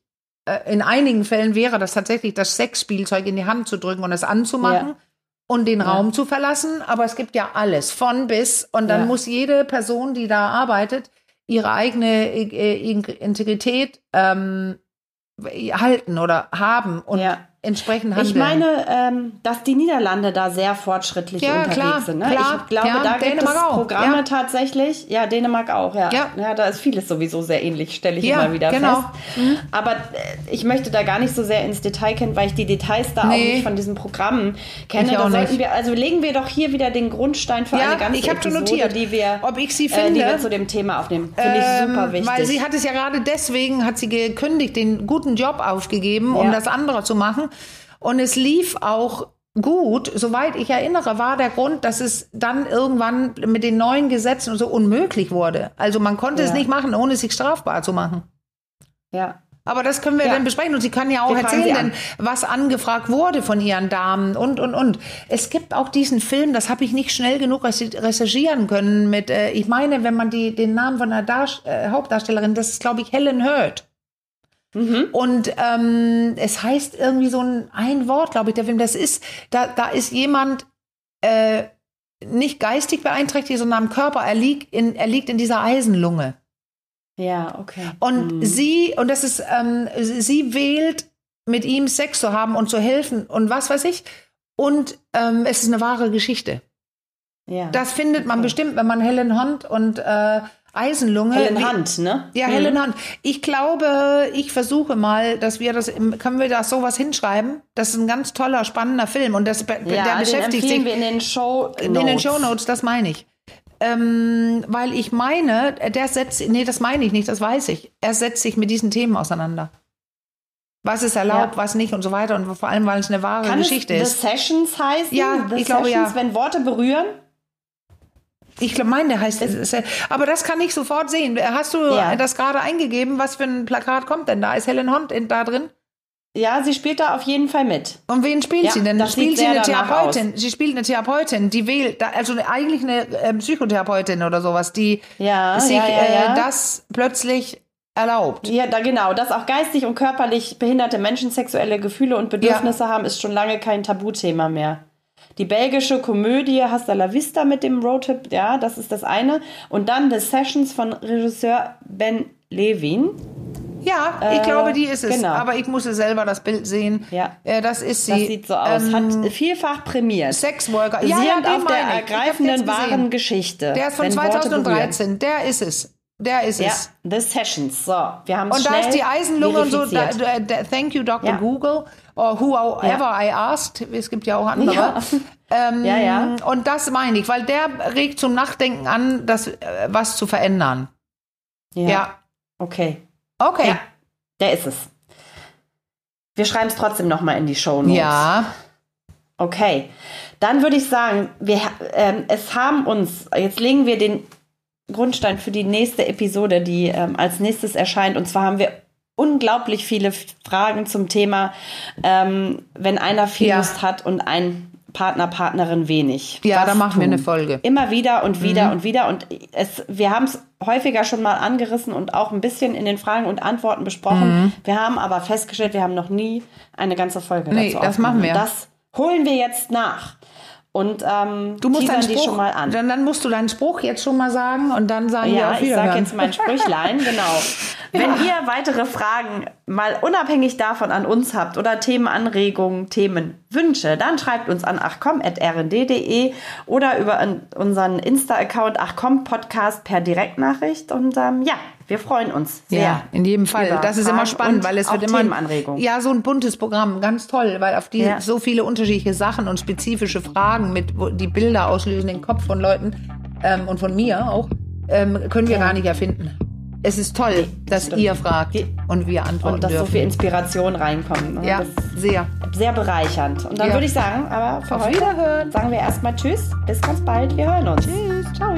[SPEAKER 2] in einigen Fällen wäre, das tatsächlich das Sexspielzeug in die Hand zu drücken und es anzumachen.
[SPEAKER 1] Ja.
[SPEAKER 2] Und den
[SPEAKER 1] Ja.
[SPEAKER 2] Raum zu verlassen, aber es gibt ja alles von bis und dann
[SPEAKER 1] Ja.
[SPEAKER 2] muss jede Person, die da arbeitet, ihre eigene äh, Integrität ähm, halten oder haben und
[SPEAKER 1] Ja.
[SPEAKER 2] Entsprechend handeln.
[SPEAKER 1] Ich meine, ähm, dass die Niederlande da sehr fortschrittlich
[SPEAKER 2] Ja,
[SPEAKER 1] unterwegs
[SPEAKER 2] klar,
[SPEAKER 1] sind. Ne?
[SPEAKER 2] klar.
[SPEAKER 1] ich glaube,
[SPEAKER 2] Ja,
[SPEAKER 1] da gibt
[SPEAKER 2] Dänemark
[SPEAKER 1] es
[SPEAKER 2] auch,
[SPEAKER 1] Programme
[SPEAKER 2] ja.
[SPEAKER 1] tatsächlich. Ja, Dänemark auch, ja.
[SPEAKER 2] Ja.
[SPEAKER 1] da ist vieles sowieso sehr ähnlich, stelle ich
[SPEAKER 2] Ja,
[SPEAKER 1] immer wieder
[SPEAKER 2] genau.
[SPEAKER 1] fest. Aber äh, ich möchte da gar nicht so sehr ins Detail kennen, weil ich die Details da auch
[SPEAKER 2] Nee.
[SPEAKER 1] nicht von diesen Programmen kenne.
[SPEAKER 2] Ich
[SPEAKER 1] Da
[SPEAKER 2] auch
[SPEAKER 1] sollten
[SPEAKER 2] nicht.
[SPEAKER 1] wir, also legen wir doch hier wieder den Grundstein für
[SPEAKER 2] Ja,
[SPEAKER 1] eine ganze
[SPEAKER 2] ich
[SPEAKER 1] Episode,
[SPEAKER 2] notiert,
[SPEAKER 1] die wir,
[SPEAKER 2] ob ich sie
[SPEAKER 1] äh, die wir
[SPEAKER 2] finde.
[SPEAKER 1] zu dem Thema aufnehmen. Finde ich
[SPEAKER 2] Ähm,
[SPEAKER 1] super wichtig.
[SPEAKER 2] Weil sie hat es ja gerade deswegen, hat sie gekündigt, den guten Job aufgegeben, um das andere zu machen. Und es lief auch gut. Soweit ich erinnere, war der Grund, dass es dann irgendwann mit den neuen Gesetzen so unmöglich wurde. Also man konnte es
[SPEAKER 1] Ja.
[SPEAKER 2] nicht machen, ohne sich strafbar zu machen.
[SPEAKER 1] ja.
[SPEAKER 2] Aber das können wir
[SPEAKER 1] Ja.
[SPEAKER 2] dann besprechen. Und sie kann ja auch
[SPEAKER 1] Wir
[SPEAKER 2] erzählen,
[SPEAKER 1] an.
[SPEAKER 2] denn, was angefragt wurde von ihren Damen und, und, und. Es gibt auch diesen Film, das habe ich nicht schnell genug recherch- recherchieren können, mit, äh, ich meine, wenn man die, den Namen von der Darst äh, Hauptdarstellerin, das ist, glaube ich, Helen Hurd.
[SPEAKER 1] Mhm.
[SPEAKER 2] Und ähm, es heißt irgendwie so ein, ein Wort, glaube ich, der Film. Das ist, da, da ist jemand äh, nicht geistig beeinträchtigt, sondern am Körper. Er liegt in, er liegt in dieser Eisenlunge.
[SPEAKER 1] Ja, okay.
[SPEAKER 2] Und
[SPEAKER 1] Mhm.
[SPEAKER 2] sie, und das ist, ähm, sie wählt, mit ihm Sex zu haben und zu helfen und was weiß ich. Und ähm, es ist eine wahre Geschichte.
[SPEAKER 1] ja.
[SPEAKER 2] Das findet man
[SPEAKER 1] Okay.
[SPEAKER 2] bestimmt, wenn man Helen Hunt und äh, Eisenlunge.
[SPEAKER 1] Helen Hunt, ne?
[SPEAKER 2] Ja,
[SPEAKER 1] Mhm.
[SPEAKER 2] Helen Hunt. Ich glaube, ich versuche mal, dass wir das, können wir das sowas hinschreiben? Das ist ein ganz toller, spannender Film und das,
[SPEAKER 1] Ja,
[SPEAKER 2] der beschäftigt sich
[SPEAKER 1] wir in den Show
[SPEAKER 2] in den Show Notes, das meine ich. Ähm, weil ich meine, der setzt, nee, das meine ich nicht, das weiß ich. Er setzt sich mit diesen Themen auseinander. Was ist erlaubt,
[SPEAKER 1] Ja.
[SPEAKER 2] was nicht und so weiter und vor allem, weil es eine wahre
[SPEAKER 1] Kann
[SPEAKER 2] Geschichte
[SPEAKER 1] es
[SPEAKER 2] ist.
[SPEAKER 1] The Sessions heißen?
[SPEAKER 2] Ja,
[SPEAKER 1] The
[SPEAKER 2] ich glaube, ja.
[SPEAKER 1] Sessions, wenn Worte berühren?
[SPEAKER 2] Ich glaube, meine der heißt. Aber das kann ich sofort sehen. Hast du
[SPEAKER 1] Ja.
[SPEAKER 2] das gerade eingegeben? Was für ein Plakat kommt denn da? Ist Helen Hunt in- da drin?
[SPEAKER 1] Ja, sie spielt da auf jeden Fall mit.
[SPEAKER 2] Und wen spielt
[SPEAKER 1] Ja,
[SPEAKER 2] sie denn?
[SPEAKER 1] das
[SPEAKER 2] Spielt sie eine Therapeutin? Sie spielt eine Therapeutin, die wählt, also eine- eigentlich eine ähm, Psychotherapeutin oder sowas, die
[SPEAKER 1] Ja,
[SPEAKER 2] sich
[SPEAKER 1] ja.
[SPEAKER 2] Äh, das plötzlich erlaubt.
[SPEAKER 1] Ja, da genau, dass auch geistig und körperlich behinderte Menschen sexuelle Gefühle und Bedürfnisse haben, ist schon lange kein Tabuthema mehr. Die belgische Komödie Hasta la Vista mit dem Roadtrip, ja, das ist das eine. Und dann The Sessions von Regisseur Ben Levin.
[SPEAKER 2] Ja, ich glaube, die ist es.
[SPEAKER 1] genau.
[SPEAKER 2] Aber ich musste selber das Bild sehen.
[SPEAKER 1] Ja.
[SPEAKER 2] Äh, das ist sie.
[SPEAKER 1] Das sieht so aus.
[SPEAKER 2] Ähm,
[SPEAKER 1] Hat vielfach prämiert.
[SPEAKER 2] Sexworker. Ja, ja, den
[SPEAKER 1] auf der ergreifenden wahren Geschichte.
[SPEAKER 2] Der ist von
[SPEAKER 1] Wenn Worte berühren.
[SPEAKER 2] 2013. Der ist es. Der ist
[SPEAKER 1] Ja,
[SPEAKER 2] es.
[SPEAKER 1] The Sessions. So, wir haben
[SPEAKER 2] Und da ist die Eisenlunge und so. Da, da, thank you, Dr.
[SPEAKER 1] Ja.
[SPEAKER 2] Google. Or whoever I asked. Es gibt ja auch andere.
[SPEAKER 1] Ja.
[SPEAKER 2] Ähm,
[SPEAKER 1] Ja, ja.
[SPEAKER 2] Und das meine ich, weil der regt zum Nachdenken an, das, äh, was zu verändern.
[SPEAKER 1] ja.
[SPEAKER 2] Ja.
[SPEAKER 1] Okay.
[SPEAKER 2] Okay.
[SPEAKER 1] Ja, der ist es. Wir schreiben es trotzdem nochmal in die Show Notes.
[SPEAKER 2] Ja.
[SPEAKER 1] Okay. Dann würde ich sagen, wir, ähm, es haben uns, jetzt legen wir den Grundstein für die nächste Episode, die ähm, als nächstes erscheint. Und zwar haben wir unglaublich viele Fragen zum Thema, ähm, wenn einer viel
[SPEAKER 2] Ja.
[SPEAKER 1] Lust hat und ein Partner, Partnerin wenig.
[SPEAKER 2] Ja, da machen wir
[SPEAKER 1] tun?
[SPEAKER 2] eine Folge.
[SPEAKER 1] Immer wieder und wieder und wieder. Und es, wir haben es häufiger schon mal angerissen und auch ein bisschen in den Fragen und Antworten besprochen. Wir haben aber festgestellt, wir haben noch nie eine ganze Folge
[SPEAKER 2] Nee,
[SPEAKER 1] dazu
[SPEAKER 2] das machen wir.
[SPEAKER 1] Das holen wir jetzt nach. Und ähm,
[SPEAKER 2] Du musst deinen
[SPEAKER 1] die
[SPEAKER 2] Spruch,
[SPEAKER 1] schon mal an.
[SPEAKER 2] Dann, dann musst du deinen Spruch jetzt schon mal sagen und dann sagen wir
[SPEAKER 1] Ja,
[SPEAKER 2] auf
[SPEAKER 1] ich
[SPEAKER 2] Wiederhören.
[SPEAKER 1] sage jetzt mein Sprüchlein, genau. Wenn ihr weitere Fragen mal unabhängig davon an uns habt oder Themenanregungen, Themenwünsche, dann schreibt uns an achcom.rnd.de oder über unseren Insta-Account achcom-podcast per Direktnachricht. Und ähm, ja, wir freuen uns sehr.
[SPEAKER 2] Ja, in jedem Fall. Das ist immer spannend, weil es wird immer
[SPEAKER 1] Themenanregungen.
[SPEAKER 2] ja so ein buntes Programm, ganz toll, weil auf die
[SPEAKER 1] Ja.
[SPEAKER 2] so viele unterschiedliche Sachen und spezifische Fragen mit die Bilder auslösen im Kopf von Leuten ähm, und von mir auch ähm, können wir gar nicht erfinden. Es ist toll, dass
[SPEAKER 1] stimmt.
[SPEAKER 2] ihr fragt
[SPEAKER 1] Die-
[SPEAKER 2] und wir antworten
[SPEAKER 1] Und dass so
[SPEAKER 2] dürfen.
[SPEAKER 1] viel Inspiration reinkommt. ne?
[SPEAKER 2] ja, sehr.
[SPEAKER 1] sehr bereichernd. Und dann
[SPEAKER 2] Ja.
[SPEAKER 1] würde ich sagen, aber für
[SPEAKER 2] Auf
[SPEAKER 1] heute
[SPEAKER 2] Wiederhören.
[SPEAKER 1] sagen wir erstmal Tschüss. Bis ganz bald. Wir hören uns. Tschüss. Ciao.